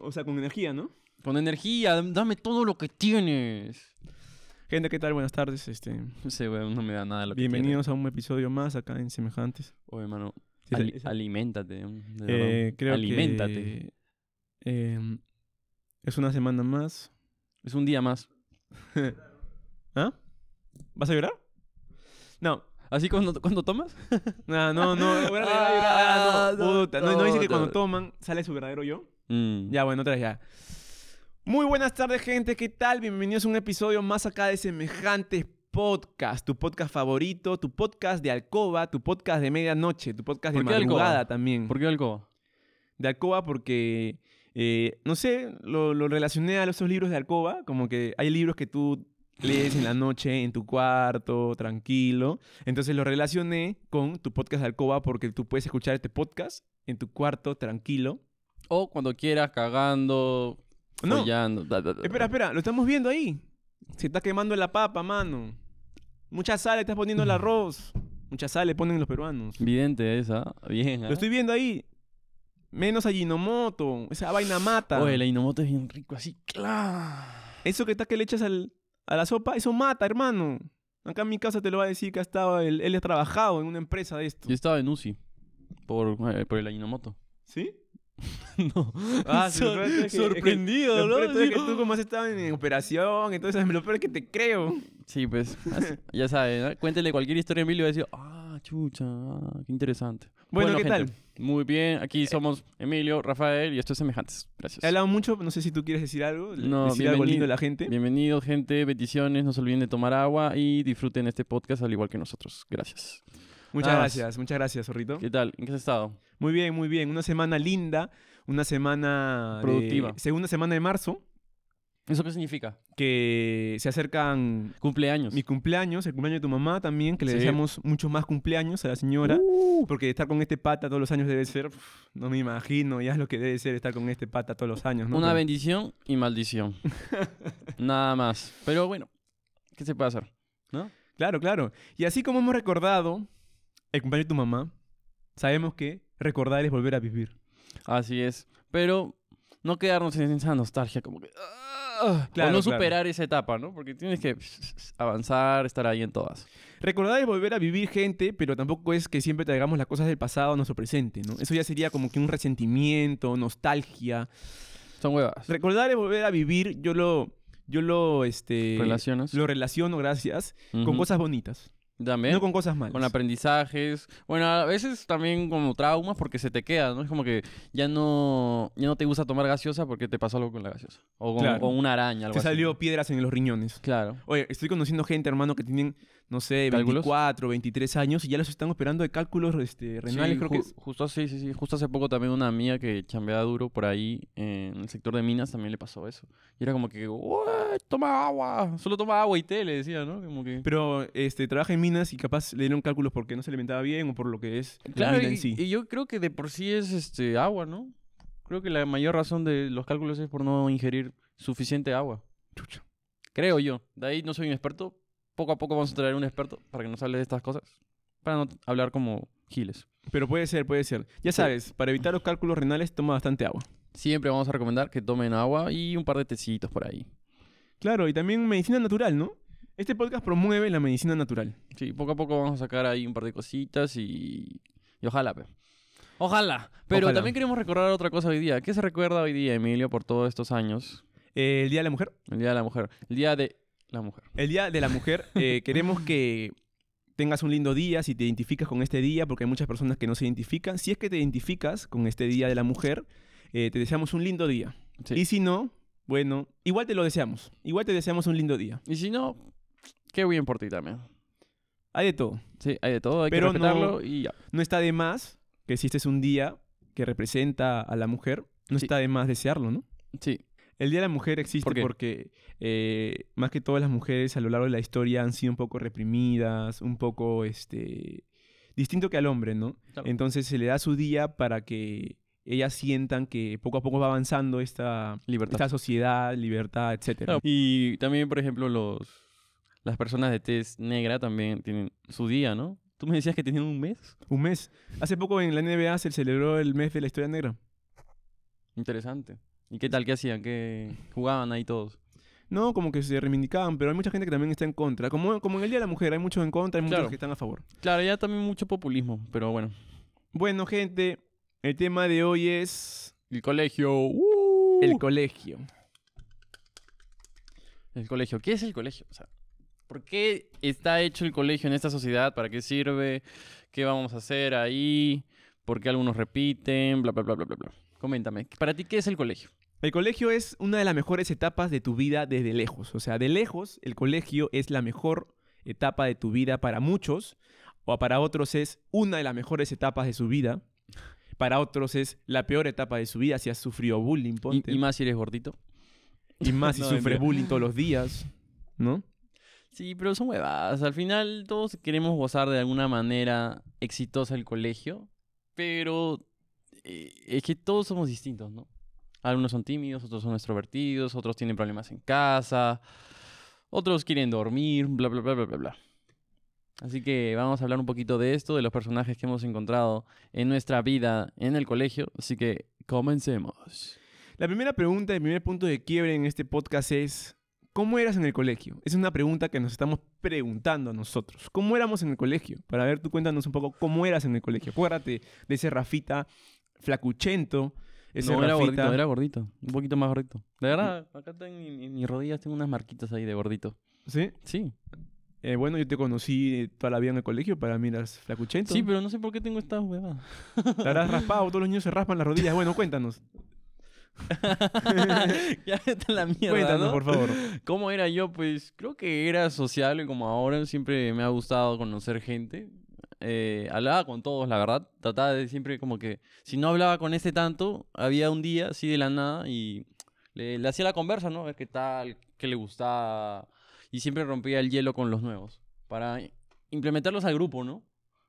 o sea, con energía, ¿no? Con energía, dame todo lo que tienes. Gente, ¿qué tal? Buenas tardes. Este, No sé, weón, no me da nada lo que bienvenidos a un episodio más acá en Semejantes. Oye, mano, Sí, ali- esa- aliméntate. de Eh, creo aliméntate. que eh, es una semana más. Es un día más. ¿Ah? ¿Vas a llorar? No. ¿Así cuando, cuando tomas? No, no, Ah, ah, no, no, puta, no, no dice que cuando toman sale su verdadero yo. Mm. Ya, bueno, otra vez ya. Muy buenas tardes, gente. ¿Qué tal? Bienvenidos a un episodio más acá de Semejantes Podcast. Tu podcast favorito, tu podcast de alcoba, tu podcast de medianoche, tu podcast de madrugada también. ¿Por qué alcoba? De alcoba porque, eh, no sé, lo, lo relacioné a esos libros de alcoba. Como que hay libros que tú lees en la noche en tu cuarto, tranquilo. Entonces lo relacioné con tu podcast de alcoba porque tú puedes escuchar este podcast en tu cuarto, tranquilo. O cuando quieras, cagando, No. follando. da, da, da. Espera, espera, lo estamos viendo ahí. Se está quemando la papa, mano. Mucha sal le estás poniendo el arroz. Mucha sal le ponen los peruanos. Vidente esa. Bien. Lo estoy viendo ahí. Menos Ajinomoto. Esa vaina mata. Oye, la Inomoto es bien rico, así. ¡cla! Eso que está que le echas al- a la sopa, eso mata, hermano. Acá en mi casa te lo va a decir que ha estado, él, él ha trabajado en una empresa de esto. Yo estaba en UCI por, eh, por el Ajinomoto. ¿Sí? no. Ah, peor es que- sorprendido, Lo ¿no? peor es que tú como has estado en, en operación, entonces lo peor es que te creo. Sí, pues, así- ya sabes, ¿no? cuéntele cualquier historia a Emilio y va a decir, ah, chucha, ah, qué interesante. Bueno, ¿qué gente, Muy bien, aquí somos Emilio, Rafael y esto es Semejantes. Gracias. He hablado mucho, no sé si tú quieres decir algo, No, decir algo lindo a la gente. Bienvenidos, gente, bendiciones, no se olviden de tomar agua y disfruten este podcast al igual que nosotros. Gracias. Muchas Nada más. gracias, muchas gracias, Zorrito. ¿Qué tal? ¿En qué has estado? Muy bien, muy bien. Una semana linda, una semana de- Productiva. segunda semana de marzo, ¿Eso qué significa? que se acercan Cumpleaños. mi cumpleaños, el cumpleaños de tu mamá también, que le Sí. deseamos muchos más cumpleaños a la señora. Uh, Porque estar con este pata todos los años debe ser, no me imagino, ya es lo que debe ser estar con este pata todos los años, ¿no? una Pero- bendición y maldición. Nada más. Pero bueno, ¿qué se puede hacer? ¿No? Claro, claro. Y así como hemos recordado el cumpleaños de tu mamá, sabemos que recordar es volver a vivir. Así es. Pero no quedarnos en esa nostalgia, como que. ah, Claro, o no claro. superar esa etapa, ¿no? Porque tienes que avanzar, estar ahí en todas. Recordar es volver a vivir gente, pero tampoco es que siempre traigamos las cosas del pasado a nuestro presente, ¿no? Eso ya sería como que un resentimiento, nostalgia. Son huevas. Recordar es volver a vivir, yo lo, yo lo, este, Relacionas. lo relaciono, gracias, con cosas bonitas, También. no con cosas malas. Con aprendizajes. Bueno, a veces también como traumas porque se te queda, ¿no? Es como que ya no, ya no te gusta tomar gaseosa porque te pasó algo con la gaseosa. O con, Claro. con una araña, algo Te así. salió piedras en los riñones. Claro. Oye, estoy conociendo gente, hermano, que tienen, no sé, ¿Cálculos? 24, 23 años y ya los están operando de cálculos este, renales, Sí, creo que es. Justo, sí, sí, sí. Justo hace poco también una amiga que chambeaba duro por ahí en el sector de minas también le pasó eso. Y era como que, "Ué, toma agua, solo toma agua y té, le decía, ¿no? Como que... Pero este, trabaja en minas y capaz le dieron cálculos porque no se alimentaba bien o por lo que es la Claro, mina y, en sí. y yo creo que de por sí es este agua, ¿no? Creo que la mayor razón de los cálculos es por no ingerir suficiente agua. Chucha. Creo yo. De ahí no soy un experto. Poco a poco vamos a traer un experto para que nos hable de estas cosas. Para no hablar como giles. Pero puede ser, puede ser. Ya Sí. sabes, para evitar los cálculos renales toma bastante agua. Siempre vamos a recomendar que tomen agua y un par de tecitos por ahí. Claro, y también medicina natural, ¿no? Este podcast promueve la medicina natural. Sí, poco a poco vamos a sacar ahí un par de cositas y, y ojalá, pe. Ojalá. Pero Ojalá. también queremos recordar otra cosa hoy día. ¿Qué se recuerda hoy día, Emilio, por todos estos años? Eh, el Día de la Mujer. El Día de la Mujer. El Día de la Mujer. El Día de la Mujer, eh, queremos que tengas un lindo día si te identificas con este día, porque hay muchas personas que no se identifican. Si es que te identificas con este Día de la Mujer, eh, te deseamos un lindo día. Sí. Y si no, bueno, igual te lo deseamos. Igual te deseamos un lindo día. Y si no, qué bien por ti también. Hay de todo. Sí, hay de todo, hay Pero que no- respetarlo y ya. No está de más que si este es un día que representa a la mujer, no Sí. está de más desearlo, ¿no? Sí, El Día de la Mujer existe porque eh, más que todas las mujeres a lo largo de la historia han sido un poco reprimidas, un poco este distinto que al hombre, ¿no? Claro. Entonces se le da su día para que ellas sientan que poco a poco va avanzando esta, libertad. esta sociedad, libertad, etcétera. Claro. Y también, por ejemplo, los las personas de tez negra también tienen su día, ¿no? Tú me decías que tenían un mes. Un mes. Hace poco en la NBA se celebró el mes de la historia negra. Interesante. ¿Y qué tal? ¿Qué hacían? ¿Qué jugaban ahí todos? No, como que se reivindicaban, pero hay mucha gente que también está en contra. Como, como en el Día de la Mujer, hay muchos en contra, hay muchos Claro. que están a favor. Claro, ya también mucho populismo, pero bueno. Bueno, gente, el tema de hoy es El colegio. ¡uh! el colegio. El colegio. ¿Qué es el colegio? O sea, ¿por qué está hecho el colegio en esta sociedad? ¿Para qué sirve? ¿Qué vamos a hacer ahí? ¿Por qué algunos repiten? Bla, bla, bla, bla, bla, bla. Coméntame. ¿Para ti qué es el colegio? El colegio es una de las mejores etapas de tu vida desde lejos. O sea, de lejos, el colegio es la mejor etapa de tu vida para muchos, o para otros es una de las mejores etapas de su vida. Para otros es la peor etapa de su vida si has sufrido bullying, Y, ponte. y más si eres gordito. Y más si No, sufres bullying todos los días, ¿no? Sí, pero son huevadas. Al final todos queremos gozar de alguna manera exitosa el colegio, pero es que todos somos distintos, ¿no? Algunos son tímidos, otros son extrovertidos, otros tienen problemas en casa, otros quieren dormir, bla, bla, bla, bla, bla, bla. Así que vamos a hablar un poquito de esto, de los personajes que hemos encontrado en nuestra vida en el colegio. Así que comencemos. La primera pregunta, el primer punto de quiebre en este podcast es, ¿cómo eras en el colegio? Es una pregunta que nos estamos preguntando a nosotros. ¿Cómo éramos en el colegio? Para ver, tú cuéntanos un poco cómo eras en el colegio. Acuérdate de ese Rafita flacuchento, ese no, era gordito, era gordito. Un poquito más gordito. De verdad, acá en, en mis rodillas tengo unas marquitas ahí de gordito. ¿Sí? Sí. Eh, bueno, yo te conocí eh, toda la vida en el colegio, para mí eras flacuchento. Sí, pero no sé por qué tengo esta huevada. Te habrás raspado, todos los niños se raspan las rodillas. Bueno, cuéntanos. ya está la mierda, cuéntanos, ¿no? por favor. ¿Cómo era yo? Pues creo que era sociable como ahora. Siempre me ha gustado conocer gente. Eh, hablaba con todos, la verdad. Trataba de siempre como que... Si no hablaba con este tanto, había un día así de la nada y le, hacía la conversa, ¿no? A ver qué tal, qué le gustaba. Y siempre rompía el hielo con los nuevos. Para implementarlos al grupo, ¿no?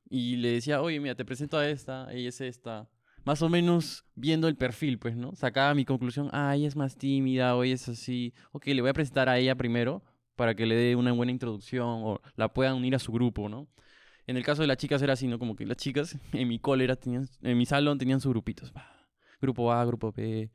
Y le decía, oye, mira, te presento a esta, ella es esta. Más o menos viendo el perfil, pues, ¿no? Sacaba mi conclusión, ah, ella es más tímida, o ella es así. Ok, le voy a presentar a ella primero para que le dé una buena introducción o la puedan unir a su grupo, ¿no? En el caso de las chicas era así, ¿no? Como que las chicas en mi cólera tenían, en mi salón tenían sus grupitos. Grupo A, grupo B,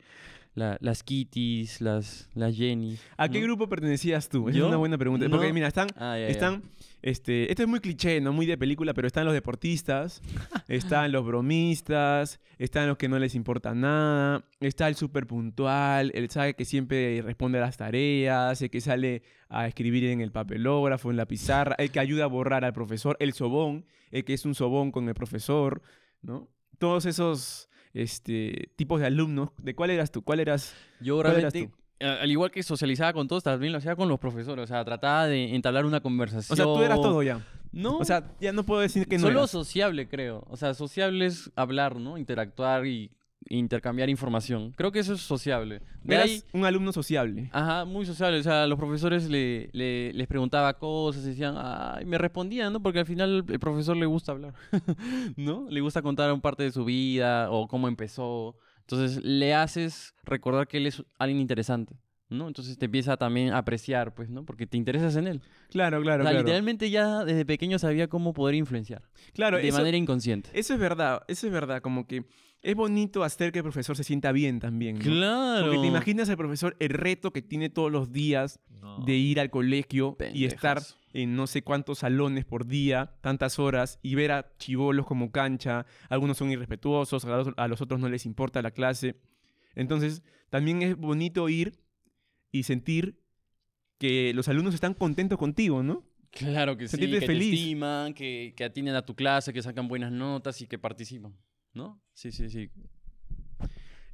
la- las Kittys, las, las Jenny. ¿A qué ¿no? grupo pertenecías tú? Esa ¿Yo? es una buena pregunta. Porque No. mira, están, Ah, ya, ya. están, este, esto es muy cliché, no muy de película, pero están los deportistas, están los bromistas, están los que no les importa nada, está el súper puntual, el sabe que siempre responde a las tareas, el que sale a escribir en el papelógrafo, en la pizarra, el que ayuda a borrar al profesor, el sobón, el que es un sobón con el profesor, ¿no? Todos esos este, tipos de alumnos, ¿de cuál eras tú? ¿Cuál eras? Yo ¿Cuál eras realmente, a- al igual que socializaba con todos, también lo hacía con los profesores. O sea, trataba de entablar una conversación. O sea, tú eras todo ya. No. O sea, ya no puedo decir que no solo eras. sociable, creo. O sea, sociable es hablar, ¿no? Interactuar y intercambiar información. Creo que eso es sociable. De Eras ahí, un alumno sociable. ajá, muy sociable. O sea, los profesores le, le- les preguntaba cosas y decían, ay, me respondían, ¿no? Porque al final el profesor le gusta hablar, ¿no? Le gusta contar un parte de su vida o cómo empezó. Entonces, le haces recordar que él es alguien interesante, ¿no? Entonces te empieza también a apreciar, pues, ¿no? Porque te interesas en él. Claro, claro, o sea, claro. literalmente ya desde pequeño sabía cómo poder influenciar. Claro, de eso, manera inconsciente. eso es verdad, eso es verdad. Como que es bonito hacer que el profesor se sienta bien también. ¿no? Claro. Porque te imaginas al profesor el reto que tiene todos los días de ir al colegio y estar en no sé cuántos salones por día, tantas horas, y ver a chivolos como cancha. Algunos son irrespetuosos, a los, a los otros no les importa la clase. Entonces, también es bonito ir y sentir que los alumnos están contentos contigo, ¿no? Claro que sí, Sentirte que feliz. te estiman, que, que atienden a tu clase, que sacan buenas notas y que participan, ¿no? Sí, sí, sí.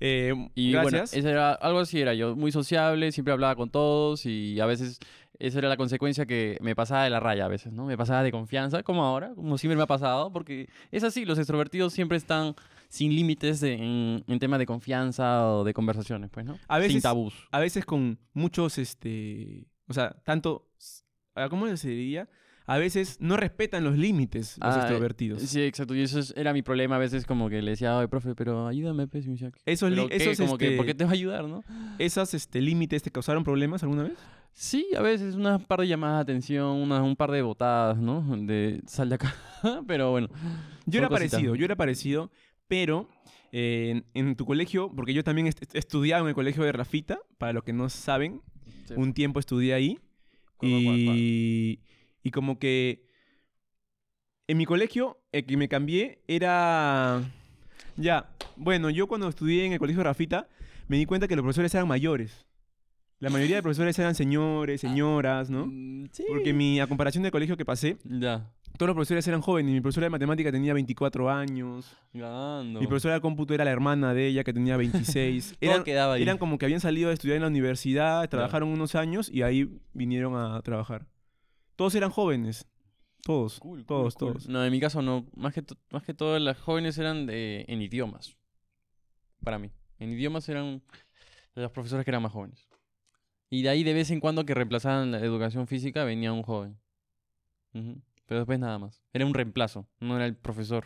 Eh, Y gracias. bueno, eso era, algo así era yo, muy sociable, siempre hablaba con todos y a veces esa era la consecuencia que me pasaba de la raya a veces, ¿no? Me pasaba de confianza, como ahora, como siempre me ha pasado, porque es así, los extrovertidos siempre están sin límites de- en, en temas de confianza o de conversaciones, pues, ¿no? A sin veces- tabús. a veces con muchos, este, o sea, tanto, ¿cómo se diría? A veces no respetan los límites los Ah, extrovertidos. Sí, exacto. Y eso es- era mi problema a veces como que le decía, ay, profe, pero ayúdame, pues, y me decía, Esos, li- "¿Pero qué? esos, como que, este, ¿por qué te va a ayudar, no? esos este, límites te causaron problemas alguna vez? Sí, a veces unas par de llamadas de atención, unas, un par de botadas, ¿no? De sal de acá. pero bueno. Yo era cositas. parecido, yo era parecido, pero eh, en, en tu colegio, porque yo también est- he estudiado en el colegio de Rafita, para los que no saben, Sí. un tiempo estudié ahí. ¿Cuál, cuál, cuál, cuál? Y, como que en mi colegio, el que me cambié era... Ya, bueno, yo cuando estudié en el colegio Rafita, me di cuenta que los profesores eran mayores. La mayoría de profesores eran señores, señoras, ¿no? Mm, sí. Porque mi, a comparación del colegio que pasé, Ya. todos los profesores eran jóvenes. Mi profesora de matemática tenía 24 años. Mi profesora de cómputo era la hermana de ella, que tenía 26. Todo eran, quedaba ahí. eran como que habían salido a estudiar en la universidad, trabajaron unos años y ahí vinieron a trabajar. Todos eran jóvenes. Todos. Cool, cool, todos, cool. todos. No, en mi caso no. Más que, más que todo, las jóvenes eran de, en idiomas. Para mí. En idiomas eran los profesores que eran más jóvenes. Y de ahí, de vez en cuando, que reemplazaban la educación física, venía un joven. Pero después nada más. Era un reemplazo, no era el profesor.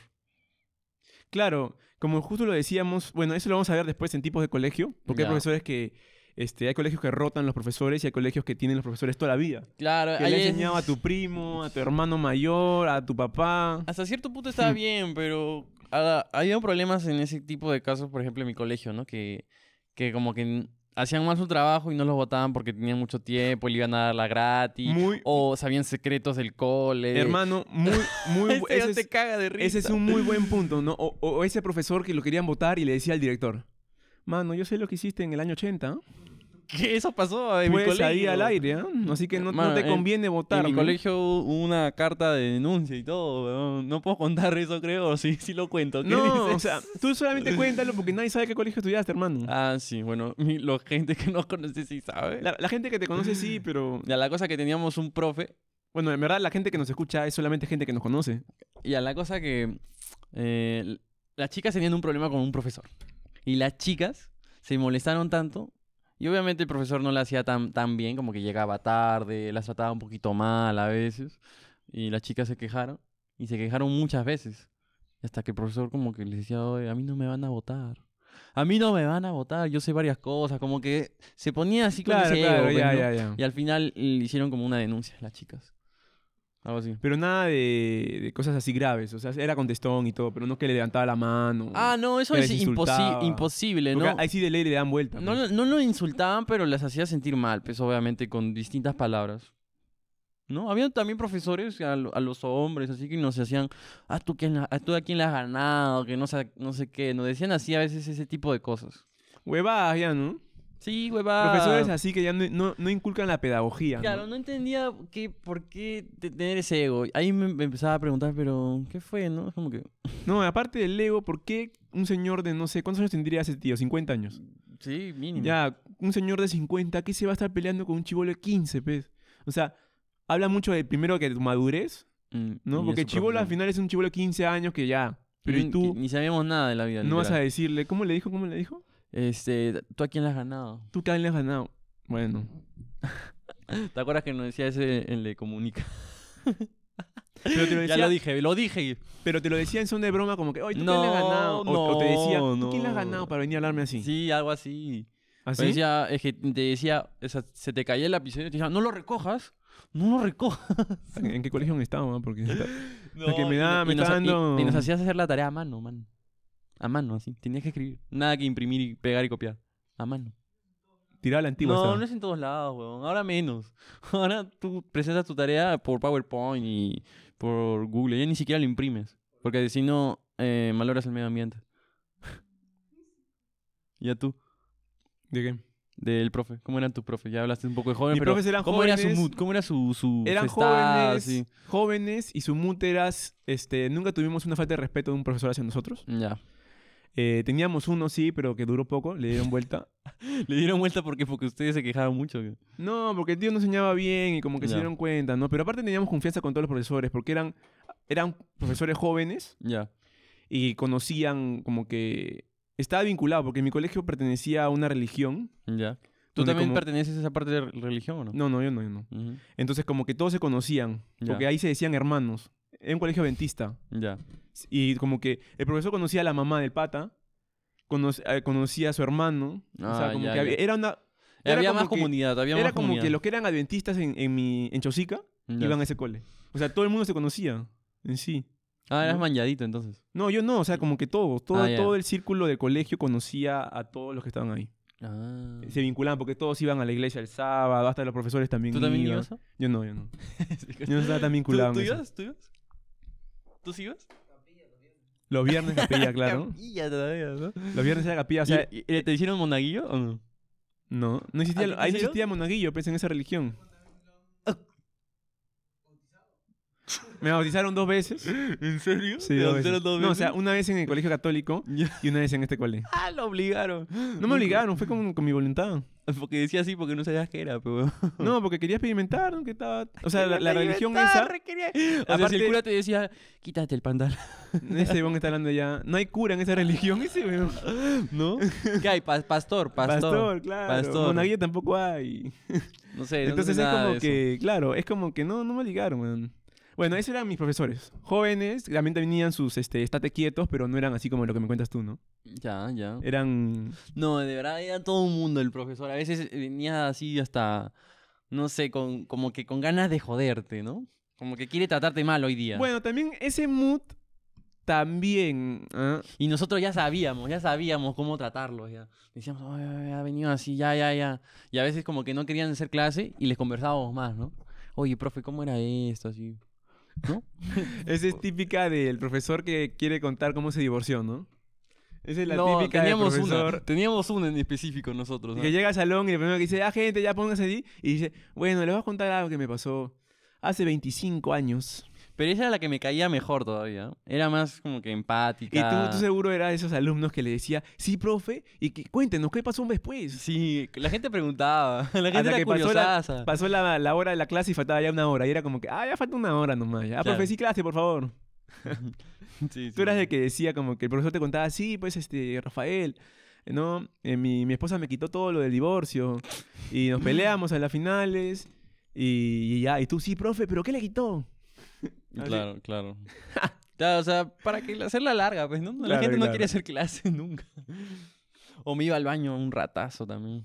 Claro, como justo lo decíamos, bueno, eso lo vamos a ver después en tipos de colegio, porque Ya. hay profesores que, este, hay colegios que rotan los profesores y hay colegios que tienen los profesores toda la vida. Claro, Que le es- enseñaba a tu primo, a tu hermano mayor, a tu papá. Hasta cierto punto estaba Hmm. bien, pero ah, había problemas en ese tipo de casos, por ejemplo, en mi colegio, ¿no? Que, que como que hacían mal su trabajo y no los votaban porque tenían mucho tiempo le iban a dar la gratis. Muy, O sabían secretos del cole. hermano, muy, muy, Ese ese ya te es- caga de risa. Ese es un muy buen punto, ¿no? O, o ese profesor que lo querían votar y le decía al director, mano, yo sé lo que hiciste en el año 80, ¿Qué? Eso pasó en mi puedes colegio. al aire, ¿ah? Así que no, te en- conviene votar. En mi colegio hubo una carta de denuncia y todo. No puedo contar eso, creo. Sí, sí lo cuento. ¿Qué No, o sea, tú solamente cuéntalo porque nadie sabe qué colegio estudiaste, hermano. Ah, sí, bueno, mi, la gente que no conoce sí sabe. La, la gente que te conoce sí, pero... Ya, la cosa que teníamos un profe Bueno, en verdad la gente que nos escucha es solamente gente que nos conoce. Y a la cosa que eh, las chicas tenían un problema con un profesor. Y las chicas se molestaron tanto. Y obviamente el profesor no la hacía tan, tan bien, como que llegaba tarde, las trataba un poquito mal a veces. Y las chicas se quejaron. Y se quejaron muchas veces. Hasta que el profesor como que les decía, "Oye, a mí no me van a votar. A mí no me van a votar, yo sé varias cosas. Como que se ponía así con Claro, ese claro, ego, pues, ya, ¿no? ya, ya. Y al final le hicieron como una denuncia las chicas. Algo así. Pero nada de, de cosas así graves. O sea, era contestón y todo, pero no que le levantaba la mano. Ah, no, eso es imposi- imposible, Porque ¿no? ahí sí de ley le dan vuelta. No, pues. lo- no lo insultaban, pero las hacía sentir mal, pues obviamente con distintas palabras. ¿No? Había también profesores a, lo- a los hombres, así que nos hacían, ah, tú, quién la- ah, tú a quién le has ganado, que no sé, no sé qué. Nos decían así a veces ese tipo de cosas. Huevadas ya, ¿no? Sí, huevada. Profesores así que ya no, no, no inculcan la pedagogía. Claro, no entendía qué, por qué te- tener ese ego. Ahí me, me empezaba a preguntar, pero, ¿qué fue, no? Es como que, No, aparte del ego, ¿por qué un señor de no sé cuántos años tendría ese tío? 50 años. sí, mínimo. Ya, un señor de 50, ¿qué se va a estar peleando con un chivolo de 15, pez? O sea, habla mucho de primero que tu madurez, Mm, ¿no? Porque chivolo al final es un chivolo de 15 años que ya. Pero ¿y Mm, tú que Ni sabíamos nada de la vida. no vas a decirle, ¿cómo le dijo? ¿Cómo le dijo? Este, ¿tú a quién le has ganado? Tú que le has ganado. Bueno. ¿Te acuerdas que nos decía ese en Le Comunica? Pero te lo ya lo dije, lo dije. pero te lo decía en son de broma como que, oye, ¿tú No, quién le has ganado? O, o te decía, ¿tú no, quién le has ganado para venir a hablarme así? Sí, algo así. ¿Así? Me decía, es que te decía, o sea, se te caía el lapicero y te decía, no lo recojas, no lo recojas. ¿En qué colegio ah? Porque está- No, que me da- me y nos, está y- dando- y nos hacías hacer la tarea a mano, mano. A mano, así. Tenías que escribir. Nada que imprimir y pegar y copiar. A mano. tiraba la antigua. no, no es en todos lados, weón. Ahora menos. Ahora tú presentas tu tarea por PowerPoint y por Google. Ya ni siquiera lo imprimes. Porque si no, eh, el medio ambiente. ya tú, ¿De qué? del profe. ¿Cómo era tu profe? Ya hablaste un poco de jóvenes, Mis pero profes eran ¿cómo era su jóvenes. mood? ¿Cómo era su, su, Eran jóvenes, así? jóvenes y su mood era, este, nunca tuvimos una falta de respeto de un profesor hacia nosotros. Ya. Eh, teníamos uno, sí, pero que duró poco, le dieron vuelta. Le dieron vuelta porque, porque ustedes se quejaban mucho. güey. No, porque el tío no enseñaba bien y como que se dieron cuenta, ¿no? Pero aparte teníamos confianza con todos los profesores, porque eran, eran profesores jóvenes Ya. y conocían como que... Estaba vinculado, porque mi colegio pertenecía a una religión. Ya. ¿Tú también como- perteneces a esa parte de re- religión o no? No, no, yo no, yo no. Ujú. Entonces como que todos se conocían, Ya. porque ahí se decían hermanos. Era un colegio adventista. Ya. Y como que el profesor conocía a la mamá del pata, cono- eh, conocía a su hermano. o Ah, sea, como ya, que había- ya. era una... Era había como más que- comunidad, había Era más como comunidad. que los que eran adventistas en, en, mi, en Chosica Ya. iban a ese cole. O sea, todo el mundo se conocía en sí. Ah, eras ¿no? entonces. No, yo no, o sea, como que todos, todo, Ah, todo el círculo del colegio conocía a todos los que estaban ahí. Ah. Se vinculaban porque todos iban a la iglesia el sábado, hasta los profesores también ¿Tú también ibas? Yo no, yo no. Yo no estaba tan vinculado ¿Tú, en tú eso. ibas? ¿Tú ibas? ¿Tú sí ibas? Los viernes capilla, claro. Capilla todavía, ¿no? Los viernes era capilla, o sea, ¿Y- y- ¿Te hicieron monaguillo o no? no, no existía, ¿A ti te ahí no existía monaguillo, pues, en esa religión. Me bautizaron dos veces. ¿En serio? Sí, ¿Te dos bautizaron veces. dos No, o sea, una vez en el colegio católico y una vez en este colegio. Ah, lo obligaron. No me obligaron, fue con, con mi voluntad. Porque decía así porque no sabías qué era, pero... No, porque quería experimentar, ¿no? Que estaba... O sea, la, la religión esa... O sea, si Aparte- el cura te decía, quítate el pantalón. Ese weón está hablando ya. No hay cura en esa religión, ese weón. ¿No? ¿Qué hay? Pa- pastor, pastor. Pastor, claro. pastor. Monaguillo tampoco hay. No sé, no Entonces sé es nada como de eso. que, claro, es como que no, no me obligaron, weón. Bueno, esos eran mis profesores. Jóvenes, también tenían sus, este, estate quietos, pero no eran así como lo que me cuentas tú, ¿no? Ya, ya. Eran... No, de verdad era todo un mundo el profesor. A veces venía así hasta, no sé, con, como que con ganas de joderte, ¿no? Como que quiere tratarte mal hoy día. Bueno, también ese mood también... ¿ah? Y nosotros ya sabíamos, ya sabíamos cómo tratarlos, ya. Decíamos, "Ay, ay, ha venido así, ya, ya, ya. Y a veces como que no querían hacer clase y les conversábamos más, ¿no? Oye, profe, ¿cómo era esto? Así, ¿no? Esa es típica del profesor que quiere contar cómo se divorció, ¿no? Esa es la no, típica del teníamos profesor... una, teníamos una en específico nosotros, ¿no? Que llega al salón y lo primero que dice, ah, gente, ya pónganse allí. Y dice, bueno, les voy a contar algo que me pasó hace 25 años. Pero esa era la que me caía mejor todavía. Era más como que empática. Y tú, tú seguro eras de esos alumnos que le decía, sí, profe, y que cuéntenos, ¿qué pasó después? Sí, la gente preguntaba. La gente Hasta era que pasó, la, pasó la, la hora de la clase y faltaba ya una hora. Y era como que, ah, ya falta una hora nomás. Ya, Claro. profe, sí, clase, por favor. Sí, Tú eras de que decía como que el profesor te contaba, sí, pues, este, Rafael, ¿no? Eh, mi, mi esposa me quitó todo lo del divorcio. Y nos peleamos a las finales. Y, y ya, y tú, sí, profe, ¿pero qué le quitó? Claro, claro. Claro, o sea, para que hacerla larga, pues, ¿no? La Claro, gente no claro. quiere hacer clase nunca. O me iba al baño un ratazo también.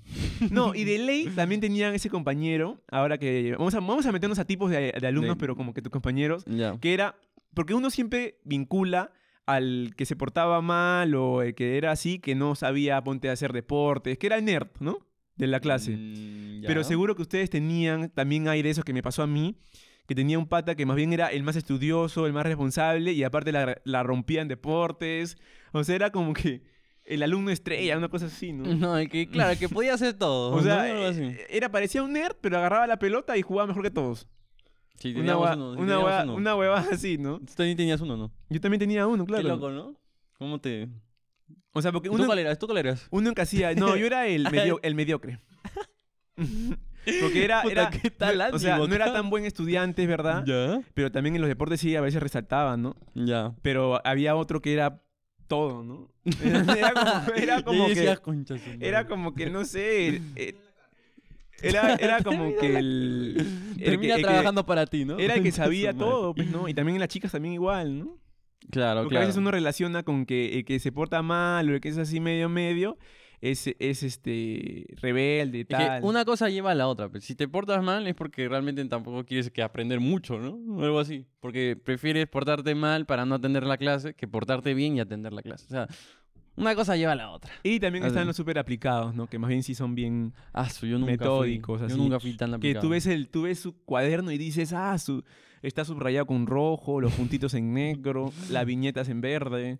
No, y de ley también tenían ese compañero, ahora que vamos a, vamos a meternos a tipos de, de alumnos, De- pero como que tus compañeros, Ya. que era, porque uno siempre vincula al que se portaba mal o el que era así, que no sabía ponte a hacer deportes, que era el nerd, ¿no? De la clase. Mm, Pero ya. seguro que ustedes tenían, también hay de esos que me pasó a mí, que tenía un pata que más bien era el más estudioso, el más responsable, y aparte la, la rompía en deportes. O sea, era como que el alumno estrella, una cosa así, ¿no? No, que, claro, que podía hacer todo. O sea, eh, era, parecía un nerd, pero agarraba la pelota y jugaba mejor que todos. Sí, Una, hua- uno. sí, una, uno. una huevada así, ¿no? Tú también tenías uno, ¿no? Yo también tenía uno, claro. Qué loco, ¿no? ¿Cómo te...? O sea, porque ¿Tú uno, cuál eras? ¿Tú cuál eras? uno que hacía... No, yo era el, medio- el mediocre. porque era... Puta, era qué tal o sea, no era tan buen estudiante, es verdad. ¿Ya? Pero también en los deportes sí a veces resaltaban, ¿no? Ya. Pero había otro que era todo, ¿no? Era como, era como que... Era como que, no sé... eh, Era, era como que el... el que- Termina el que- trabajando para ti, ¿no? Era el que sabía todo, pues, ¿no? Y también en las chicas también igual, ¿no? Claro, Porque claro. a veces uno relaciona con que el que se porta mal o el que es así medio medio es, es este rebelde, Es que tal. una cosa lleva a la otra. pues. Si te portas mal es porque realmente tampoco quieres que aprender mucho, ¿no? O algo así. Porque prefieres portarte mal para no atender la clase que portarte bien y atender la clase. O sea, una cosa lleva a la otra. Y también Así. están los súper aplicados, ¿no? Que más bien sí son bien... Ah, su, yo nunca Metódicos, fui. así. Yo nunca fui tan Que aplicado. tú ves, el, tú ves su cuaderno y dices, ah, su, está subrayado con rojo, los puntitos en negro, las viñetas en verde.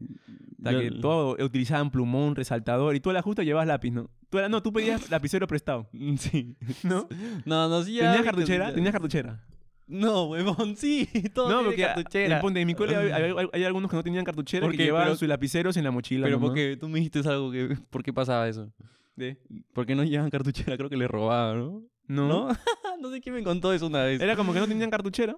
O sea, que todo utilizaban plumón, resaltador. Y tú a la justa llevas lápiz, ¿no? Tú, no, tú pedías lapicero prestado, Sí. ¿no? No, no, sí. ya ¿Tenías cartuchera? ¿Tenías cartuchera? No, huevón, sí. Todo No, porque cartuchera. en, mi cole hay, hay- hay- hay algunos que no tenían cartuchera ¿Por que qué? llevaban Pero- sus lapiceros en la mochila. Pero nomás. porque tú me dijiste algo que... ¿Por qué pasaba eso? ¿De? ¿Por qué no llevan cartuchera? Creo que le robaban, ¿no? ¿No? ¿No? no sé quién me contó eso una vez. Era como que no tenían cartuchera.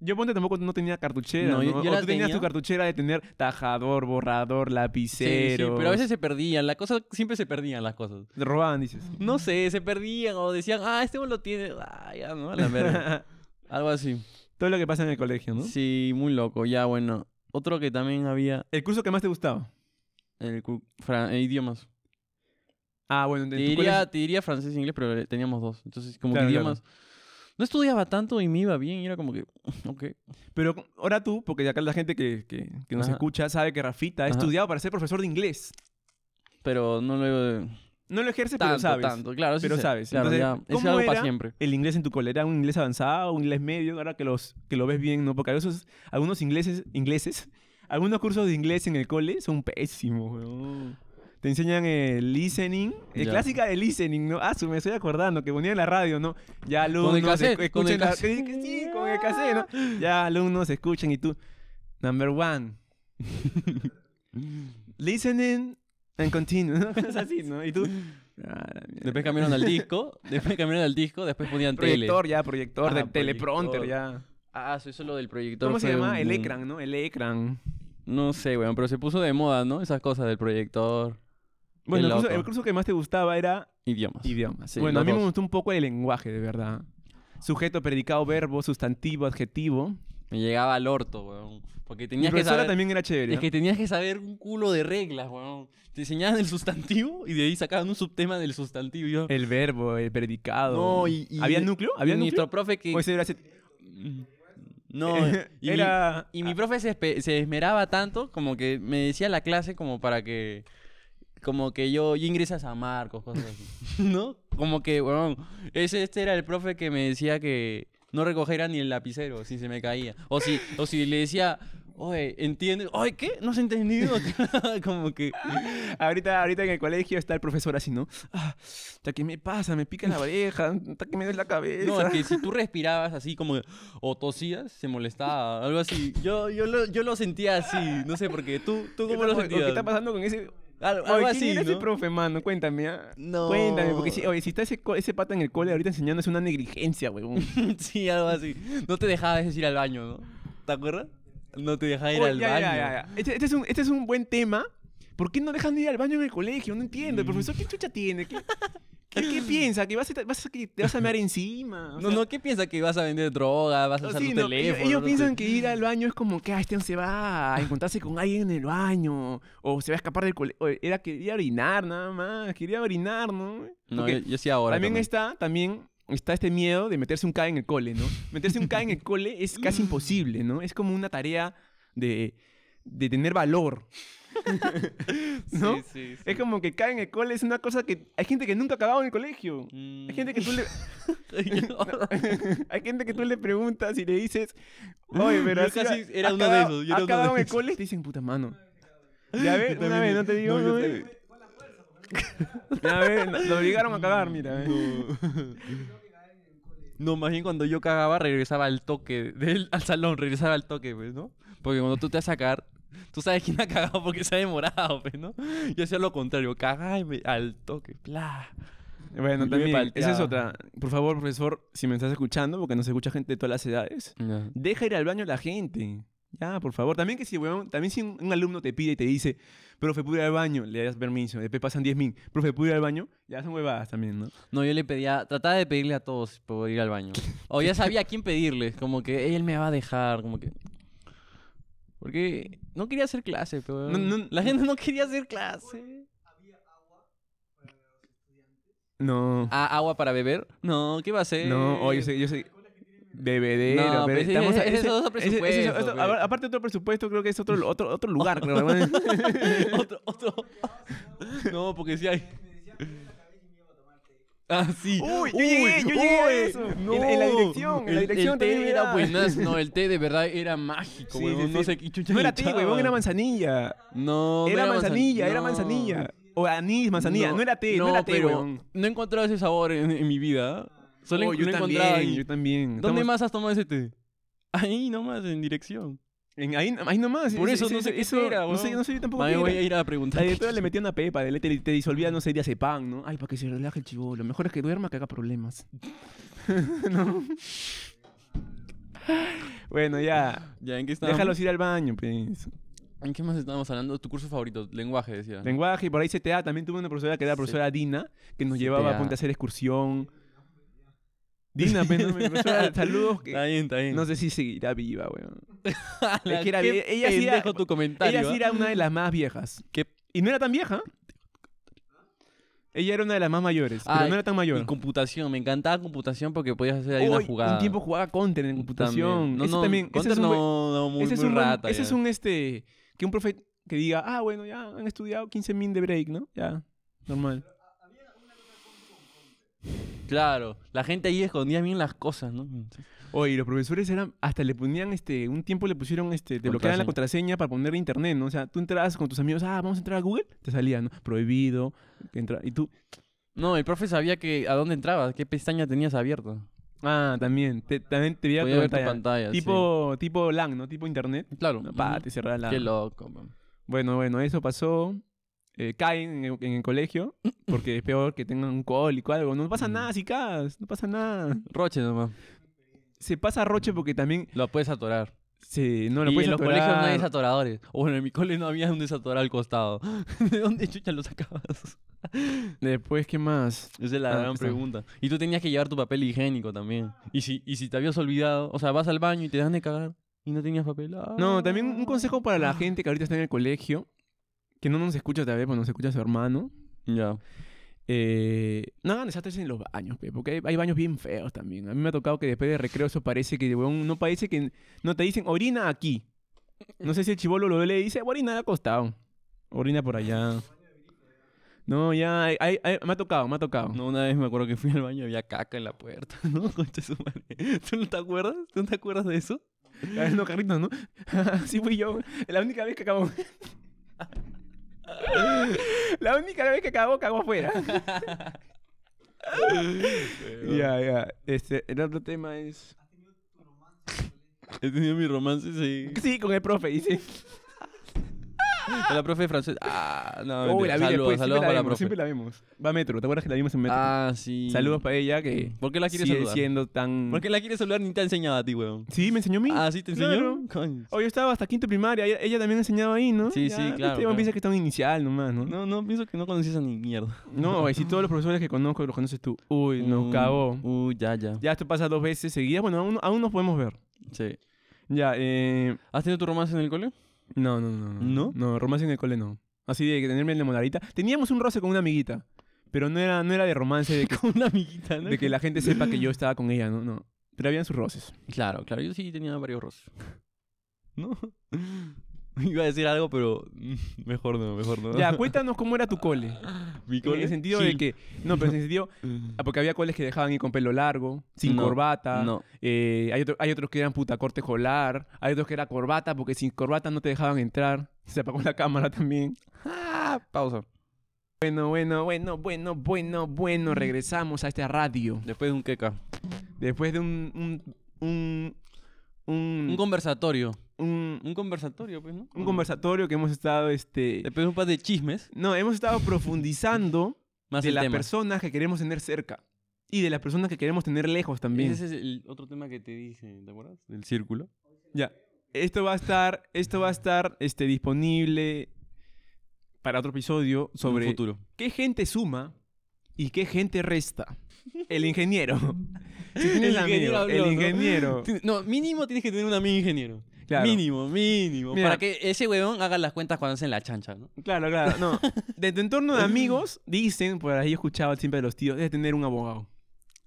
Yo ponte tampoco no tenía cartuchera, No, ¿no? yo- yo o la tú tenías tenía. tu cartuchera de tener tajador, borrador, Sí, sí, lapicero. pero a veces se perdían. La cosa, siempre se perdían las cosas. Te robaban, dices. No sé, se perdían o decían, ah, este uno lo tiene. Ah, ya, ¿no? A la verga. Algo así. Todo lo que pasa en el colegio, ¿no? Sí, muy loco. Ya, bueno. Otro que también había, El curso que más te gustaba. el cu- fra- idiomas. Ah, bueno, en Te diría, te diría francés e inglés, pero teníamos dos. Entonces, como Claro, que claro. idiomas. no estudiaba tanto y me iba bien. Y era como que, ok. Pero ahora tú, porque acá la gente que, que, que nos Ajá. escucha sabe que Rafita ha Ajá. estudiado para ser profesor de inglés. Pero no lo No lo ejerce, tanto, pero sabes. tanto. Claro, sí Pero sé. sabes. Claro, Entonces, ya, es ¿cómo algo era para siempre. El inglés en tu cole, ¿era un inglés avanzado, un inglés medio? Ahora que, los, que lo ves bien, ¿no? Porque a veces algunos ingleses, ingleses, algunos cursos de inglés en el cole son pésimos, weón. Te enseñan el listening, el Ya. clásica de listening, ¿no? Ah, su, me estoy acordando, que ponía en la radio, ¿no? Ya alumnos cassette, con el escuchen la- cassette. que- que sí, con el cassette, ¿no? Ya alumnos escuchan y tú, number one, listening and continue, ¿no? Es así, ¿no? Y tú, ah. Después cambiaron al disco, después cambiaron al disco, después ponían tele. proyector ya, proyector, Ajá, de teleprompter ya. Ah, eso, eso lo del proyector. ¿Cómo se llama? un El ecran, ¿no? El ecran. No sé, weón, pero se puso de moda, ¿no? Esas cosas del proyector. Bueno, el curso, loco. el curso que más te gustaba era Idiomas. idiomas. Sí, bueno, a mí me gustó un poco el lenguaje, de verdad. Sujeto, predicado, verbo, sustantivo, adjetivo. Me llegaba al orto, weón. Porque Mi tenías que profesora saber... también era chévere. Es que tenías que saber un culo de reglas, weón. Te enseñaban el sustantivo y de ahí sacaban un subtema del sustantivo. yo... El verbo, el predicado. No, y- y- ¿Había núcleo? y ¿Había nuestro núcleo? profe que... ¿O ese era ese- No, y, mi- era... y mi profe se, se esmeraba tanto como que me decía la clase como para que... Como que yo, yo ingresé a San Marcos, cosas así. ¿No? Como que, weón, ese, este era el profe que me decía que no recogiera ni el lapicero si se me caía. O si, o si le decía, oye, ¿entiendes? Oye, ¿qué? ¿No has entendido? como que... Ahorita, ahorita en el colegio está el profesor así, ¿no? Ah, hasta que me pasa, me pica la oreja, hasta que me duele la cabeza. No, es que si tú respirabas así como o tosías, se molestaba, algo así. Yo, yo, lo, yo lo sentía así, no sé por qué. ¿Tú, tú ¿Qué cómo lo sentías? ¿Qué está pasando con ese...? Algo, Oye, algo ¿quién así, ese ¿no? profe, mano? Cuéntame, ah. No. Cuéntame, porque si, oye, si está ese, co- ese pata en el cole ahorita enseñando es una negligencia, huevón. sí, algo así. No te dejaba a veces ir al baño, ¿no? ¿Te acuerdas? No te dejaba ir Oye, al ya, baño. ya, ya, ya. Este, este es un, este es un buen tema. ¿Por qué no dejan de ir al baño en el colegio? No entiendo. El profesor, ¿qué chucha tiene? ¿Qué, qué, qué piensa? ¿Que vas a, vas a- que te vas a mear encima? O No, sea, no, ¿qué piensas? ¿Que vas a vender droga? ¿Vas a o usar sí, tu no, teléfono? ellos no piensan que ir al baño es como que ah, este se va a encontrarse con alguien en el baño. O se va a escapar del colegio. Era que quería orinar nada más. Quería orinar, ¿no? No, yo, yo sí ahora. también también. está, también está este miedo de meterse un K en el cole, ¿no? Meterse un K en el cole es casi imposible, ¿no? Es como una tarea de, de tener valor. ¿no? Sí, sí, sí. Es como que K en el cole es una cosa que... Hay gente que nunca ha acabado en el colegio. Mm. Hay gente que tú le... Hay gente que tú le preguntas y le dices... Oye, pero Yo casi era uno de acabado- esos, yo ha era uno de acabado en el cole y te dicen, puta mano. Ya ves, una vez, no te digo, no, no, también. Ya ves, lo obligaron a cagar, mira. eh. No, más bien cuando yo cagaba regresaba al toque, del, al salón, regresaba al toque, pues, ¿no? Porque cuando tú te vas a cagar, tú sabes quién ha cagado porque se ha demorado, pues, ¿no? Yo hacía lo contrario, me- al toque, bla. Bueno, también, esa es otra. Por favor, profesor, si me estás escuchando, porque nos escucha gente de todas las edades, deja ir al baño a la gente. Ya, por favor. También que si, weón, también si un, un alumno te pide y te dice, profe, ¿puedo ir al baño? Le das permiso. Después pasan 10 mil. Profe, ¿puedo ir al baño? Ya son huevadas también, ¿no? No, yo le pedía, trataba de pedirle a todos por ir al baño. O ya sabía a quién pedirle, como que él me va a dejar, como que... Porque no quería hacer clase, pero... No, no- la gente no quería hacer clase. No. Ah, agua para beber. No, ¿qué va a hacer? No, oye, yo sé, yo sé. Bebedero. No, pero ese- estamos es otro es presupuesto, a- aparte otro presupuesto, creo que es otro, otro, otro lugar. creo, otro, otro. No, porque sí hay. Ah, sí. Uy, yo llegué, yo llegué a eso. En- en la dirección, en la dirección el té era era. buenas. No, el té de verdad era mágico, Sí, No sé qué chucha no era té, echaban. era manzanilla. No, era manzan- manzanilla, era no. manzanilla. O anís, manzanilla. No, era té, no, era té, pero weón. No he encontrado ese sabor en, en mi vida. Solo Oh, en- yo también, yo también. ¿Dónde Estamos- más has tomado ese té? Ahí nomás, en dirección. En, ahí, ahí nomás. Por eso no sé eso, era, no sé, no sé yo tampoco bien voy a ir a preguntar. La directora le metía una pepa, de- te, te disolvía, no sé, diazepam, ¿no? Ay, para que se relaje el chivo. Lo mejor es que duerma, que haga problemas. ¿No? Bueno, ya. Ya, ¿en qué? Déjalos ir al baño, pues. ¿En qué más estábamos hablando? Tu curso favorito, lenguaje, decía. Lenguaje, y por ahí CTA. También tuve una profesora que era la profesora Dina, que nos llevaba a ponte a hacer excursión. Dina, pues, ¿no? Profesora, saludos. que- Está bien, está bien. no sé si seguirá viva, weón. Ala, que era vie- ella sí era- tu comentario. Ella sí ¿ah? era una de las más viejas. ¿Qué? Y no era tan vieja. Ella era una de las más mayores, pero no era tan mayor. Y computación, me encantaba computación porque podías hacer ahí Uy, una jugada. Un tiempo jugaba Counter en computación. También. No, Ese no, también, ese Counter es un no, no, muy, ese es muy un buen- rata. ese ya. es un este que un profe que diga, ah, bueno, ya han estudiado 15 min de break, ¿no? Ya, normal. Claro, la gente ahí escondía bien las cosas, ¿no? Oye, los profesores eran, hasta le ponían, este, un tiempo le pusieron, este, te bloqueaban la contraseña para poner internet, ¿no? O sea, tú entrabas con tus amigos, ah, vamos a entrar a Google, te salía, ¿no? Prohibido, entra- y tú, No, el profe sabía que a dónde entrabas, qué pestaña tenías abierto. ah, también, te, también te veía tu pantalla. pantalla. sí. Tipo, tipo LAN, ¿no? Tipo internet. Claro. Pa, te cerraba la... Qué loco, man. Bueno, bueno, eso pasó. Eh, caen en el, en el colegio, porque es peor que tengan un cólico o algo. No pasa Mm. nada si caes, no pasa nada. Roche nomás. Se pasa roche porque también Lo puedes atorar. se, no lo y puedes en los colegios no hay atorar. desatoradores. O bueno, en mi cole no había un desatorador al costado. ¿De dónde chucha lo sacabas? Después, ¿qué más? Esa es la Ah, gran está. pregunta. Y tú tenías que llevar tu papel higiénico también. Y si, y si te habías olvidado, o sea, vas al baño y te dan de cagar y no tenías papel. No, también Ah. un consejo para la gente que ahorita está en el colegio, que no nos escucha vez, pues nos escucha su hermano. Ya. Eh, no hagan desastres en los baños, pe, porque hay, hay baños bien feos también. A mí me ha tocado que después de recreo eso parece que, weón, no parece que, no te dicen orina aquí. No sé si el chivolo lo ve y dice, orina al costado. Orina por allá. No, ya, hay- hay- hay- me ha tocado, me ha tocado. No, una vez me acuerdo que fui al baño y había caca en la puerta, ¿no? Concha su madre. ¿Tú no te acuerdas? ¿Tú no te acuerdas de eso? Ah, No, Carlitos, ¿no? sí fui yo. La única vez que acabó. La única vez que acabó, cagó afuera. Ya, ya. Este, el otro tema es... He tenido mi romance, sí. Sí, con el profe, dice. La profe de francés. Ah, no, Uy, la vi saludos, después, saludos siempre la, para la vemos, profe. siempre la vemos. Va a Metro, ¿te acuerdas que la vimos en Metro? Ah, sí. Saludos para ella que ¿Por qué la quieres sigue saludar? siendo tan... ¿Por qué la quieres saludar ni te ha enseñado a ti, weón? Sí, me enseñó a mí. Ah, ¿sí te enseñó? Claro. Oh, yo estaba hasta quinto primaria, ella, ella también enseñaba ahí, ¿no? Sí, Ya, sí, este claro, man claro. piensa que está un inicial nomás, ¿no? No, no, pienso que no conocías a ni mierda. No, y si todos los profesores que conozco los conoces tú. Uy, nos Mm, cagó. Uy, ya, ya. Ya esto pasa dos veces seguidas. Bueno, aún, aún nos podemos ver. Sí. Ya, eh... ¿Has tenido tu romance en el cole? No, no, no. ¿No? No, romance en el cole no. Así de que tenerme en la monarita. Teníamos un roce con una amiguita. Pero no era, no era de romance de que, Con una amiguita, ¿no? de que la gente sepa que yo estaba con ella, no, no. Pero habían sus roces. Claro, claro. Yo sí tenía varios rostros. ¿No? Iba a decir algo, pero mm, mejor no, mejor no. Ya, cuéntanos cómo era tu cole. Mi En el sentido de que... No, pero en el sentido... ah, Porque había coles que dejaban ir con pelo largo, sin No, corbata. No. Eh, hay, otro- hay otros que eran puta corte. Hay otros que era corbata porque sin corbata no te dejaban entrar. Se apagó la cámara también. Ah, pausa. Bueno, bueno, bueno, bueno, bueno, bueno. Regresamos a esta radio. Después de un queca. Después de un... Un, un, un, Un conversatorio. Un- Un conversatorio, pues, ¿no? un conversatorio que hemos estado... este Después de un par de chismes. No, hemos estado profundizando Más de las tema. personas que queremos tener cerca. Y de las personas que queremos tener lejos también. Ese es el otro tema que te dije, ¿te acuerdas? Del círculo. Ya. Esto va a estar, esto va a estar este, disponible para otro episodio sobre futuro. qué gente suma y qué gente resta. El ingeniero. Si tienes El amigo, ingeniero habló, el ¿no? ingeniero. Ti- No, mínimo tienes que tener un amigo ingeniero. Claro. Mínimo, mínimo. Mira. Para que ese huevón haga las cuentas cuando hacen la chancha, ¿no? Claro, claro. No. De tu entorno de amigos, dicen, por ahí he escuchado siempre de los tíos, debes tener un abogado.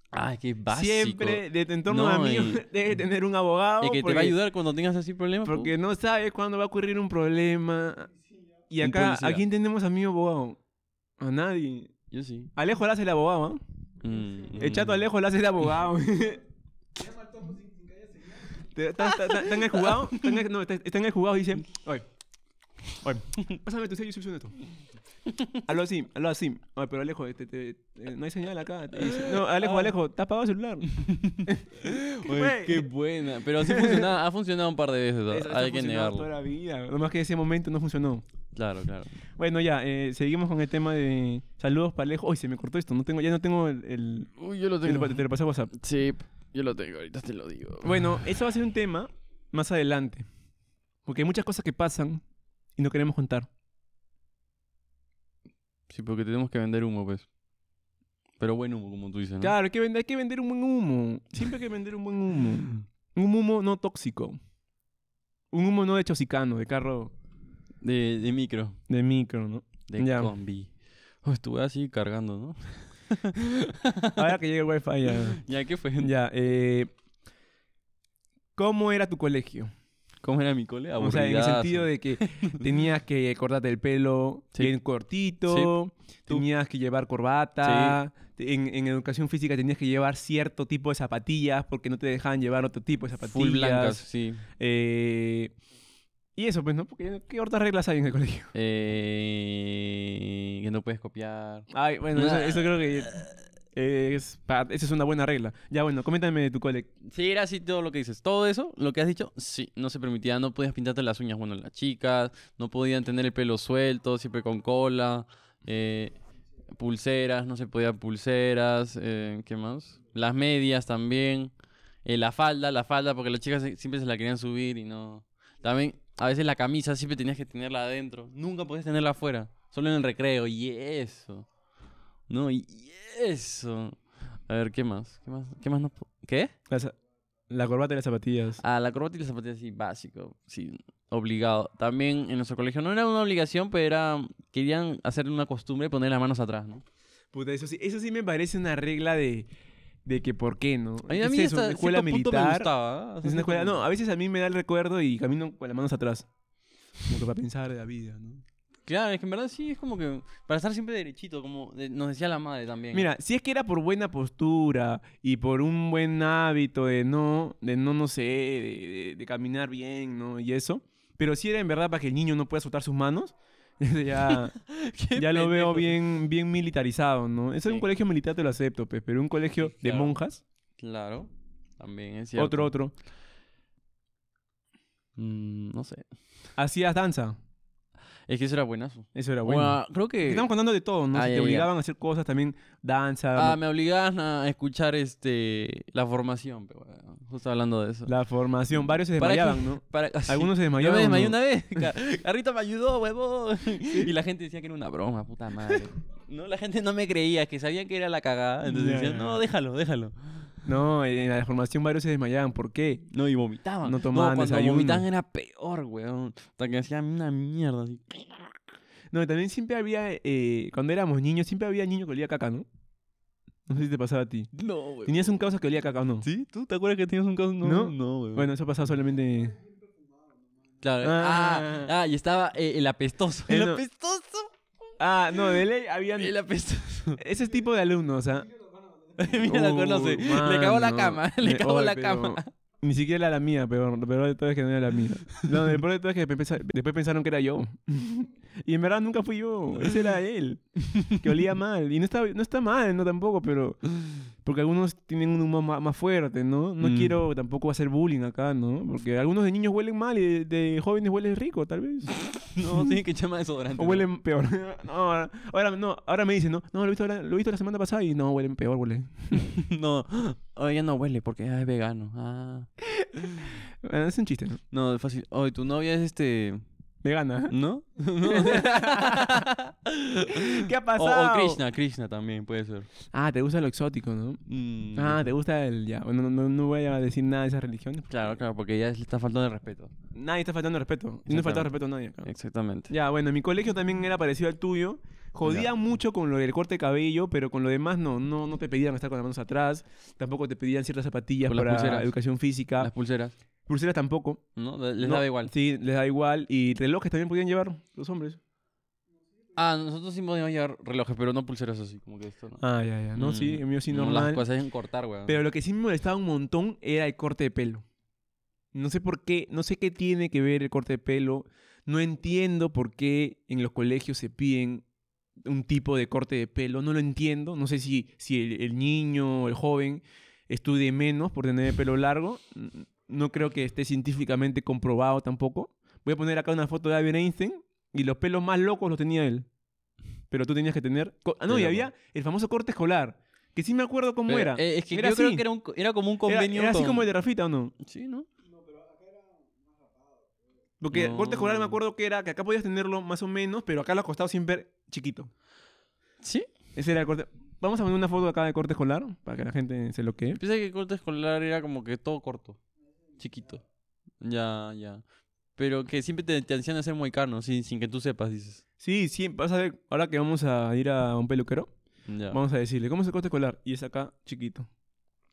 Ay, qué básico. Siempre de tu entorno No, de amigos, y- debes tener un abogado. Y que te va a ayudar cuando tengas así problemas. Porque no sabes cuándo va a ocurrir un problema. Y acá. ¿a quién tenemos amigo abogado? A nadie. Yo sí. Alejo le hace el abogado, ¿ah? Mm, El chato mm. Alejo le hace el abogado. Te- Está en el jugado, no, está, está en el jugado y dice, oye, oye, pásame tu sello y suscripción esto. Hazlo así, hazlo así. Oye, pero Alejo, este, te- te- no hay señal acá. te no, Alejo, Alejo, ¿te has apagado el celular? Oye, qué buena. Pero sí funcionaba, ha funcionado un par de veces. Eso- eso hay que negarlo. toda la vida. Nomás que ese momento no funcionó. Claro, claro. Bueno, ya, eh, seguimos con el tema de saludos para Alejo. Uy, se me cortó esto, no tengo, ya no tengo el... el- Uy, yo lo te, lo, te lo pasé a WhatsApp. Sí, yo lo tengo, ahorita te lo digo. Bueno, eso va a ser un tema más adelante. Porque hay muchas cosas que pasan y no queremos contar. Sí, porque tenemos que vender humo, pues. Pero buen humo, como tú dices, ¿no? Claro, hay que, vender, hay que vender un buen humo. Siempre hay que vender un buen humo. Un humo no tóxico. Un humo no de chocicano, de carro De, de micro, de micro, ¿no? de Ya. combi. Oh, estuve así cargando, ¿no? Ahora que llegue el wifi ya. ¿Ya qué fue? Ya, eh, ¿Cómo era tu colegio? ¿Cómo era mi cole? O sea, en el sentido de que tenías que cortarte el pelo Sí. bien cortito, Tú- tenías que llevar corbata, en, en educación física tenías que llevar cierto tipo de zapatillas porque no te dejaban llevar otro tipo de zapatillas. Full blancas, sí. Eh, y eso, pues, ¿no? Porque ¿qué otras reglas hay en el colegio? Eh, que no puedes copiar. Ay, bueno, eso, eso creo que eh, es, esa es una buena regla. Ya, bueno, coméntame de tu cole. Sí, era así todo lo que dices. Todo eso, lo que has dicho, sí, no se permitía. No podías pintarte las uñas, bueno, las chicas. No podían tener el pelo suelto, siempre con cola. eh, pulseras, no se podían pulseras. eh, ¿Qué más? Las medias también. eh, la falda, la falda, porque las chicas siempre se la querían subir y no. También, a veces la camisa siempre tenías que tenerla adentro. Nunca podías tenerla afuera. Solo en el recreo. Y eso. No, y eso. A ver, ¿qué más? ¿Qué más? ¿Qué más no ¿Qué? La corbata y las zapatillas. Ah, la corbata y las zapatillas sí, básico, sí, obligado. También en nuestro colegio no era una obligación, pero era, querían hacer una costumbre poner las manos atrás, ¿no? Puta, eso sí, eso sí me parece una regla de, de que por qué, ¿no? A mí, a ¿Qué mí es ¿Una escuela punto me militar. gustaba. Hasta Es una escuela, no, a veces a mí me da el recuerdo y camino con las manos atrás. Como que para pensar de la vida, ¿no? Claro, es que en verdad sí, es como que para estar siempre derechito, como de- nos decía la madre también. Mira, si es que era por buena postura y por un buen hábito de no, de no, no sé, de, de- de caminar bien, ¿no? Y eso. Pero si era en verdad para que el niño no pueda soltar sus manos, ya, ya lo veo bien, bien militarizado, ¿no? Eso en un colegio militar te lo acepto, pues, pero un colegio de monjas, Claro, también es cierto. otro, otro. Mm, no sé. Hacías danza. Es que eso era buenazo. Eso era bueno. Bueno, creo que... Estamos contando de todo, ¿no? Ah, si te ya. obligaban a hacer cosas también, danza, Ah, me obligaban a escuchar este la formación, pero bueno, justo hablando de eso. la formación. Varios se desmayaban, ¿no? Para- así. Algunos se Yo me desmayaban. desmayé ¿no? una vez. Ca- Carrito me ayudó, huevón. Y la gente decía que era una broma, puta madre. No, la gente no me creía, que sabían que era la cagada. Entonces Ya, decían, ya. no, déjalo, déjalo. No, en la formación varios se desmayaban. ¿Por qué? No, y vomitaban. No tomaban cuando desayuno. vomitaban era peor, weón. Hasta que hacían una mierda así. No, y también siempre había, eh, cuando éramos niños, siempre había niño que olía caca, ¿no? No sé si te pasaba a ti. No, weón. ¿Tenías un causa que olía caca o no? ¿Sí? ¿Tú te acuerdas que tenías un caso? No, ¿No? no, weón. Bueno, eso pasaba solamente... claro. Ah. Ah, ah, y estaba eh, el apestoso. Eh, El no. apestoso. Ah, no, de ley habían... El apestoso. Ese tipo de alumnos, ¿ah? Mira, la conoce. Le cagó la cama. Le cagó la cama. Ni siquiera era la mía, pero lo peor de todo es que no era la mía. No, lo peor de todo es que después pensaron que era yo. Y en verdad nunca fui yo, ese era él. Que olía mal. Y no está, no está mal, no tampoco, pero... Porque algunos tienen un humor más, más fuerte, ¿no? No Mm. quiero tampoco hacer bullying acá, ¿no? Porque algunos de niños huelen mal y de, de jóvenes huelen rico, tal vez. No, tiene que echar más desodorante. O ¿no? huelen peor. no, ahora, ahora, no, ahora me dicen, no, no, lo he visto, ahora- lo he visto la semana pasada y no, huelen peor, huele. No, oh, ella no huele porque ah, es vegano. Ah. Bueno, es un chiste, ¿no? No, es fácil. Oye, tu novia es este. Vegana. ¿No? ¿No? ¿Qué ha o, pasado? o Krishna, Krishna también puede ser. Ah, te gusta lo exótico, ¿no? Mm, Ah, te gusta el ya. Bueno, no, no, no voy a decir nada de esas religiones. Claro, claro, porque ya le está faltando el respeto. Nadie está faltando respeto. Y no he faltado respeto a nadie acá. Exactamente. Ya, bueno, mi colegio también era parecido al tuyo. Jodía mucho con lo del corte de cabello, pero con lo demás no. No, no te pedían estar con las manos atrás. Tampoco te pedían ciertas zapatillas Con las para pulseras. educación física. Las pulseras, Pulseras tampoco. ¿no? Les No, daba igual. Sí, les da igual. Y relojes también podían llevar los hombres. Ah, nosotros sí podíamos llevar relojes, pero no pulseras así, como que esto, ¿no? Ah, ya, ya. No, sí, Mm, el mío sí no normal. Las cosas en cortar, weón. Pero lo que sí me molestaba un montón era el corte de pelo. No sé por qué, no sé qué tiene que ver el corte de pelo. No entiendo por qué en los colegios se piden un tipo de corte de pelo. No lo entiendo. No sé si, si el, el niño o el joven estudie menos por tener el pelo largo. No creo que esté científicamente comprobado tampoco. Voy a poner acá una foto de Albert Einstein y los pelos más locos los tenía él. Pero tú tenías que tener... Ah, no, y había el famoso corte escolar. Que sí me acuerdo cómo Pero, era. eh, es que Era yo creo así. que era, un, co- era como un Era- convenio Era, así con- como el de Rafita, ¿o no? Sí, ¿no? Porque el corte escolar me No. acuerdo que era que acá podías tenerlo más o menos, pero acá lo costado siempre chiquito. Sí. Ese era el corte. Vamos a poner una foto acá de corte escolar para que la gente se lo quede. Pensé que el corte escolar era como que todo corto, chiquito. Ya, ya. Pero que siempre te, te hacían hacer moicano, sin, sin que tú sepas, dices. Sí, sí, vas a ver, ahora que vamos a ir a un peluquero, Ya. vamos a decirle, ¿cómo es el corte escolar? Y es acá, chiquito.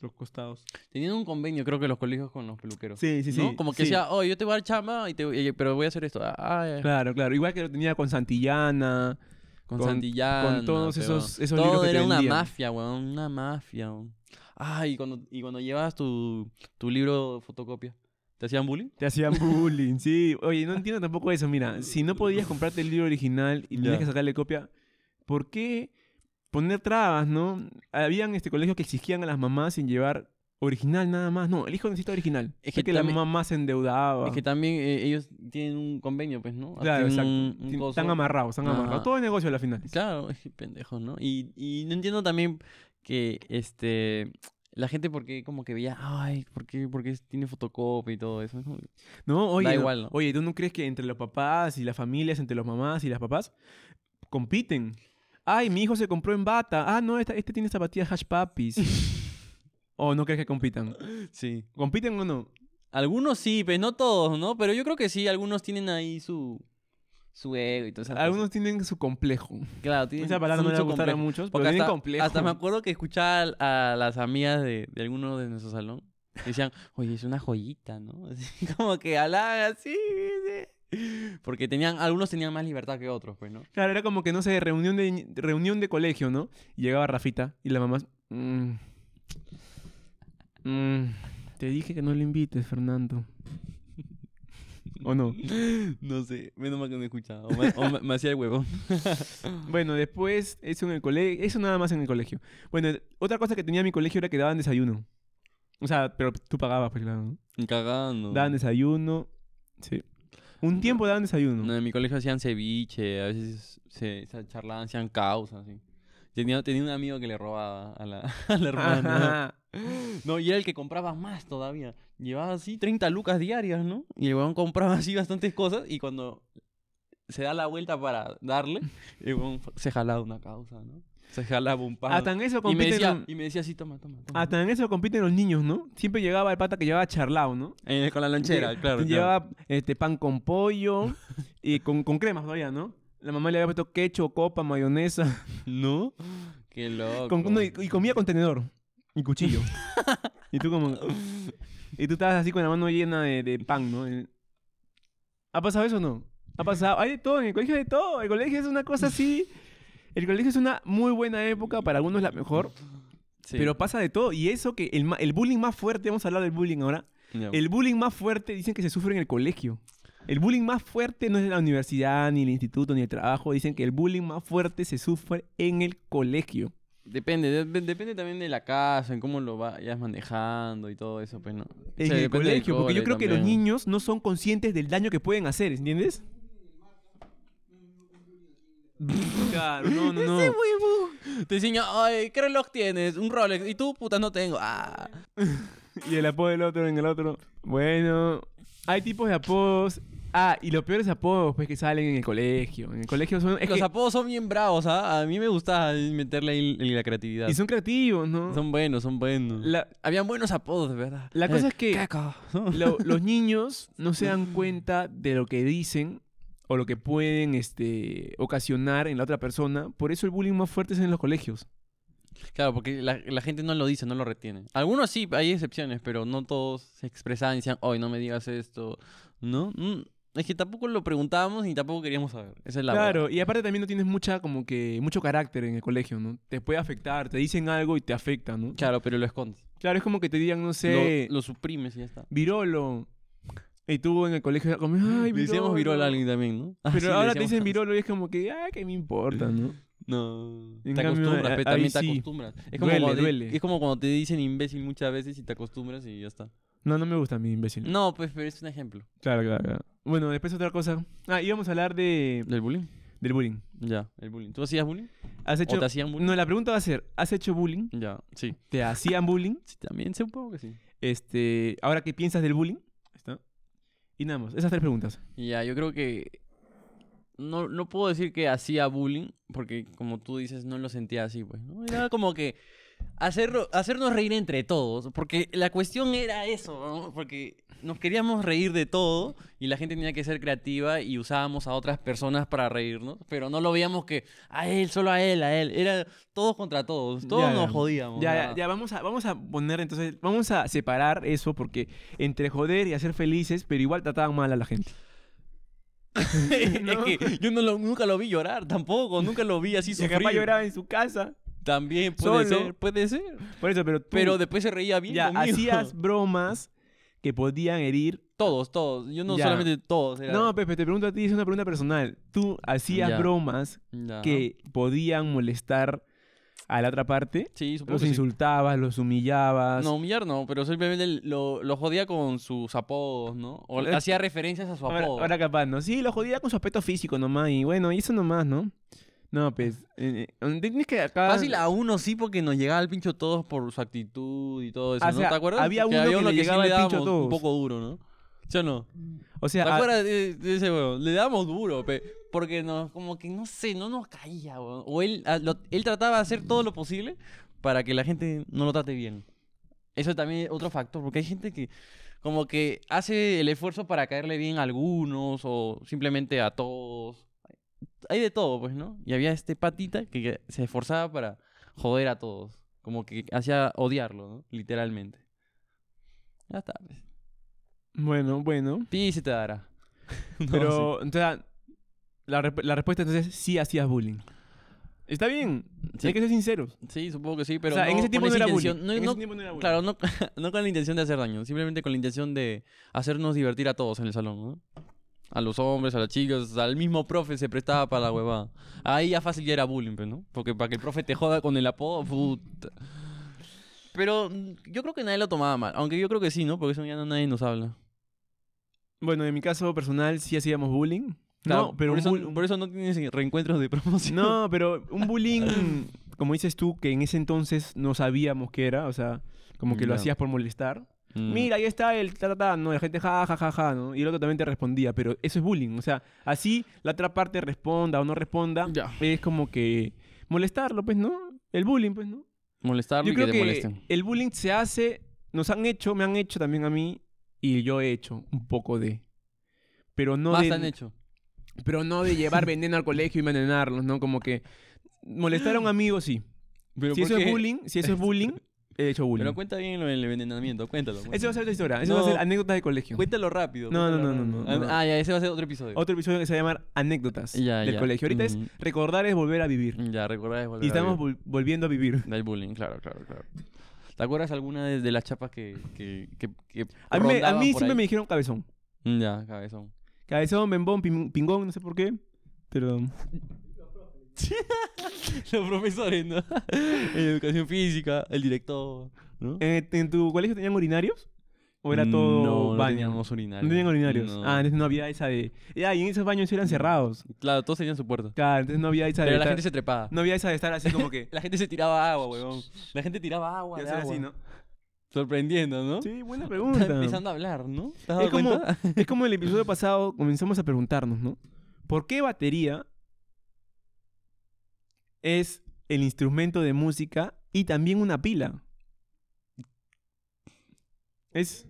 Los costados. Tenían un convenio, creo que los colegios con los peluqueros. Sí, sí, sí. ¿no? Como que sí. decía, oh, yo te voy a dar chamba, y te, y- pero voy a hacer esto. Ah, ya. Claro, claro. Igual que lo tenía con Santillana. Con, con- Santillana. con todos pero esos- esos Todo libros que te era una mafia, weón. Una mafia, weón. Ah, y cuando, y cuando llevabas tu, tu libro de fotocopia, ¿te hacían bullying? Te hacían bullying, sí. Oye, no entiendo tampoco eso. Mira, si no podías comprarte el libro original y tenías que sacarle copia, ¿por qué poner trabas, no? Habían este colegios que exigían a las mamás sin llevar original nada más. No, el hijo necesita original. Es que que, la mamá se endeudaba. Es que también eh, ellos tienen un convenio, pues, ¿no? Claro, exacto. un- un Tien- coso. Están amarrados, están amarrados. Todo el negocio a la final. Claro, es que pendejos, ¿no? Y, y no entiendo también que este la gente porque como que veía, ay, ¿por qué, por qué tiene fotocopia y todo eso? No, oye, no- igual, ¿no? oye, ¿tú no crees que entre los papás y las familias, entre los mamás y las papás, compiten? Ay, mi hijo se compró en bata. Ah, no, esta- este tiene zapatillas hash puppies. ¿O no crees que compitan? Sí. ¿Compiten o no? Algunos sí, pues no todos, ¿no? Pero yo creo que sí, algunos tienen ahí su su ego y todo eso. Algunos tienen su complejo. claro, tienen Esa palabra no le gustar a muchos, pero Porque tienen hasta, complejo. hasta me acuerdo que escuchaba a, a las amigas de, de alguno de nuestro salón. Decían, oye, es una joyita, ¿no? Así como que halaga así. sí. Porque tenían, algunos tenían más libertad que otros, pues, ¿no? Claro, era como que, no sé, reunión de, ni- reunión de colegio, ¿no? Y llegaba Rafita y la mamá... "Mm, mm, te dije que no le invites, Fernando. ¿O no? No sé, menos mal que no he escuchado. O me, o me- me hacía el huevo. Bueno, después, eso en el colegio, eso nada más en el colegio. Bueno, otra cosa que tenía mi colegio era que daban desayuno. O sea, pero tú pagabas, pues claro. ¿no? Cagando. Daban desayuno, sí. Un tiempo daban desayuno. No, en mi colegio hacían ceviche, a veces se, se charlaban, hacían causas, así. Tenía, tenía un amigo que le robaba a la, a la hermana. No, y era el que compraba más todavía. Llevaba así 30 lucas diarias, ¿no? Y el weón compraba así bastantes cosas y cuando se da la vuelta para darle, el weón se jalaba una causa, ¿no? Se jalaba un pan. Hasta en eso y, me compiten decía, los- y me decía así, toma, toma, toma. Hasta en eso compiten los niños, ¿no? Siempre llegaba el pata que llevaba charlao, ¿no? Eh, con la lonchera, Lle- claro. claro. Llevaba este, pan con pollo y con, con cremas todavía, ¿no? La mamá le había puesto ketchup, copa, mayonesa. ¿No? Qué loco. con- no, y, y comía con tenedor y cuchillo. y tú como... Y tú estabas así con la mano llena de, de pan, ¿no? El- ¿Ha pasado eso o no? Ha pasado. Hay de todo, en el colegio hay de todo. El colegio es una cosa así. El colegio es una muy buena época, para algunos la mejor, Sí. pero pasa de todo. Y eso que el, el bullying más fuerte, vamos a hablar del bullying ahora. El bullying más fuerte dicen que se sufre en el colegio. El bullying más fuerte no es en la universidad, ni el instituto, ni el trabajo. Dicen que el bullying más fuerte se sufre en el colegio. Depende, de- depende también de la casa, en cómo lo vayas manejando y todo eso, pues no. O En sea, el colegio, porque yo creo que los niños no son conscientes del daño que pueden hacer, ¿entiendes? Claro, no, no, no. Te enseña, ay, ¿qué reloj tienes? Un Rolex. Y tú, puta, no tengo. Ah. Y el apodo del otro en el otro. Bueno, hay tipos de apodos. Ah, y los peores apodos pues que salen en el colegio. En el colegio son... es Los que- apodos son bien bravos, ¿ah? A mí me gusta meterle ahí la creatividad. y son creativos, ¿no? Son buenos, son buenos. La, Habían buenos apodos, de verdad. la cosa es que lo- los niños no se dan cuenta de lo que dicen o lo que pueden este, ocasionar en la otra persona. Por eso el bullying más fuerte es en los colegios. Claro, porque la, la gente no lo dice, no lo retiene. Algunos sí, hay excepciones, pero no todos se expresaban y decían, hoy no me digas esto. ¿No? Mm, Es que tampoco lo preguntábamos ni tampoco queríamos saber. Esa es la claro, verdad. y aparte también no tienes mucha, como que, mucho carácter en el colegio, ¿no? Te puede afectar, te dicen algo y te afecta, ¿no? Claro, pero lo escondes. Claro, es como que te digan, no sé, Lo, lo suprimes y ya está. virolo. Y tú en el colegio como, ay, Le decíamos virol a alguien también, ¿no? Ah, Pero ahora te dicen virolo y es como que, ay, ¿qué me importa, no? No. En te cambio, acostumbras, a- pe, ahí también te sí. acostumbras. Es como, Duele, cuando te- duele. es como cuando te dicen imbécil muchas veces y te acostumbras y ya está. No, no me gusta a mí, imbécil. No, pues, pero es un ejemplo. Claro, claro, claro. Bueno, después otra cosa. Ah, íbamos a hablar de, ¿Del bullying? del bullying. Ya, el bullying. ¿Tú hacías bullying? ¿Has ¿O te hacían bullying? No, la pregunta va a ser, ¿has hecho bullying? Ya, sí. ¿Te hacían bullying? Sí, también sé un poco que sí. Este, ahora, ¿qué piensas del bullying? ¿Está? Y nada más, esas tres preguntas. Ya, yo creo que no, no puedo decir que hacía bullying, porque como tú dices, no lo sentía así, pues. Era como que hacerlo, hacernos reír entre todos, porque la cuestión era eso, ¿no? porque nos queríamos reír de todo y la gente tenía que ser creativa y usábamos a otras personas para reírnos, pero no lo veíamos que a él, solo a él, a él, era todos contra todos, todos Ya, nos jodíamos. Ya, ya, ya, vamos a, vamos a poner entonces, vamos a separar eso porque entre joder y hacer felices, pero igual trataban mal a la gente. ¿No? es que yo no lo- nunca lo vi llorar tampoco, nunca lo vi así capaz sufrir. lloraba en su casa. También puede Solo. ser, puede ser. Por eso, pero tú Pero después se reía bien ya conmigo. hacías bromas que podían herir. Todos, todos. Yo no Ya. solamente todos. Era... No, Pepe, te pregunto a ti, es una pregunta personal. Tú hacías Ya. bromas Ya. que podían molestar a la otra parte. Sí, supongo Los que sí. insultabas, los humillabas. No, humillar no, pero simplemente lo, lo jodía con sus apodos, ¿no? O Eh, hacía referencias a su Ahora, apodo. ahora capaz, ¿no? Sí, lo jodía con su aspecto físico nomás. Y bueno, y eso nomás, ¿no? No, pues. eh, eh, que acá. Fácil a uno sí, porque nos llegaba al pincho todos por su actitud y todo eso, Ah, ¿no? ¿Te acuerdas? había uno que le sí llegaba le pincho todos. Un poco duro, ¿no? ¿Sí o no? O sea, ¿Te a- acuerdas de, de ese weón? Le damos duro, pe, porque nos, como que no sé, no nos caía, weón. O él, a- lo- él trataba de hacer todo lo posible para que la gente no lo trate bien. Eso también es otro factor, porque hay gente que como que hace el esfuerzo para caerle bien a algunos o simplemente a todos. Hay de todo, pues, ¿no? Y había este patita que que se esforzaba para joder a todos. Como que hacía odiarlo, ¿no? Literalmente. Ya está, pues. Bueno, bueno. Sí, se te dará. No, sí. Pero, entonces, la, respuesta entonces es sí hacías bullying. Está bien, Sí. hay que ser sinceros. Sí, supongo que sí, pero o sea, no en ese tiempo no era bullying. No, en no- ese tiempo no era bullying. claro, no, no con la intención de hacer daño, simplemente con la intención de hacernos divertir a todos en el salón, ¿no? A los hombres, a las chicas, al mismo profe se prestaba para la huevada. Ahí ya fácil ya era bullying, pues, ¿no? Porque para que el profe te joda con el apodo, puta. Pero mm, yo creo que nadie lo tomaba mal, aunque yo creo que sí, ¿no? Porque eso ya no nadie nos habla. Bueno, en mi caso personal sí hacíamos bullying. Claro, no, pero por, eso, bull- por eso no tienes reencuentros de promoción. No, pero un bullying, como dices tú, que en ese entonces no sabíamos qué era, o sea, como que lo hacías por molestar. Mm. Mira, ahí está el ta, ta, ta, no, la gente ja, ja, ja, ja, ¿no? Y el otro también te respondía, pero eso es bullying, o sea, así la otra parte responda o no responda, Ya. es como que molestarlo, pues, ¿no? El bullying, pues, ¿no? Molestarlo Yo y creo que te molesten. el bullying se hace, nos han hecho, me han hecho también a mí, y yo he hecho un poco de... Pero no Más de, han hecho. pero no de llevar veneno al colegio y envenenarlos, ¿no? Como que molestar a un amigo, sí. Pero si ¿por eso es qué? bullying, si eso es bullying, he hecho bullying. Pero cuenta bien lo del envenenamiento, cuéntalo. Eso va a cuéntalo. ser otra historia. Eso va a No. ser anécdotas de colegio. Cuéntalo rápido. No, no, cuéntalo no, no, rápido. no, no. Ah, ya, ese va a ser otro episodio. Otro episodio que se va a llamar Anécdotas Ya, del ya. colegio. Ahorita es Ujú. recordar es volver a vivir. Ya, recordás volver Y a estamos vivir. vol- volviendo a vivir. Del bullying, claro, claro, claro. ¿Te acuerdas alguna de, de las chapas que, que, que, que A mí, me- a rondaban mí por siempre ahí? me dijeron cabezón. Ya, cabezón. Cabezón, bembón, pim- pingón, no sé por qué. Pero... Los profesores, ¿no? en educación física, el director, ¿no? ¿En, en tu colegio tenían urinarios? ¿O era todo no, no baño? teníamos urinarios. No tenían urinarios. No. Ah, entonces no había esa de... Ah, y en esos baños eran cerrados. Claro, todos tenían su puerta. Claro, entonces no había esa de... Pero la gente se trepaba. No había esa de estar así como que... La gente se tiraba agua, weón. La gente tiraba agua, de agua. así, ¿no? Sorprendiendo, ¿no? Sí, buena Está pregunta. empezando a hablar, ¿no? ¿Te has dado Es como, cuenta? es como el episodio pasado comenzamos a preguntarnos, ¿no? ¿Por qué batería es el instrumento de música y también una pila? Es...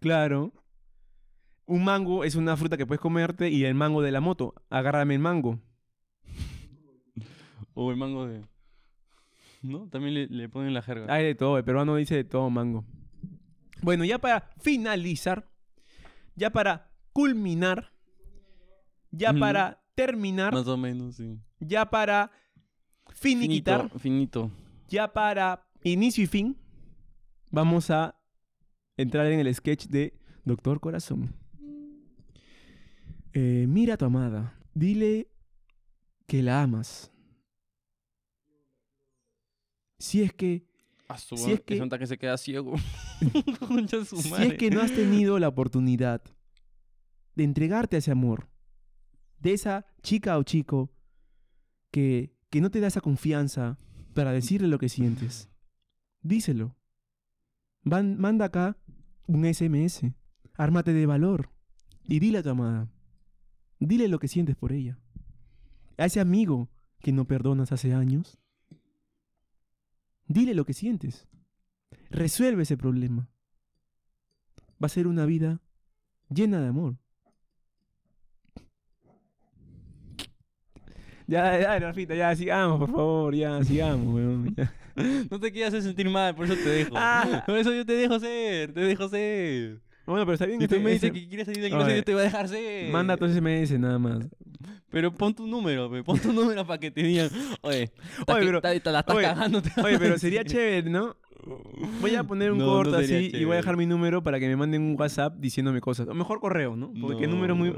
Claro. Un mango es una fruta que puedes comerte y el mango de la moto. Agárrame el mango. O el mango de... ¿No? También le, le ponen la jerga. Hay de todo, el peruano dice de todo mango. Bueno, ya para finalizar, ya para culminar, ya para terminar, Más o menos, sí. ya para finiquitar, Finito, finito. ya para inicio y fin, vamos a entrar en el sketch de Doctor Corazón. Eh, mira a tu amada, dile que la amas. Si es que A su Si es que- que... que se queda ciego. Si es que no has tenido la oportunidad de entregarte a ese amor, de esa chica o chico que, que no te da esa confianza para decirle lo que sientes, díselo. Manda acá un SMS. Ármate de valor y dile a tu amada. Dile lo que sientes por ella. A ese amigo que no perdonas hace años? Dile lo que sientes. Resuelve ese problema. Va a ser una vida llena de amor. Ya, ya, Rafita, ya, sigamos, por favor, ya, sigamos, weón. ya. No te quieras hacer sentir mal, por eso te dejo. Ah. Por eso yo te dejo ser, te dejo ser. Bueno, pero está bien Si que tú me dices que quieres salir del Oye, closet, yo te voy a dejar ser. Manda tus SMS nada más. Pero pon tu número, pe, pon tu número para que te digan, oye, Oye, que- pero- ta- te la estás oye, cagando. te Oye, pero sería chévere, ¿no? Voy a poner un No, no corto así y voy a dejar mi número para que me manden un WhatsApp diciéndome cosas. O mejor correo, ¿no? Porque qué número muy...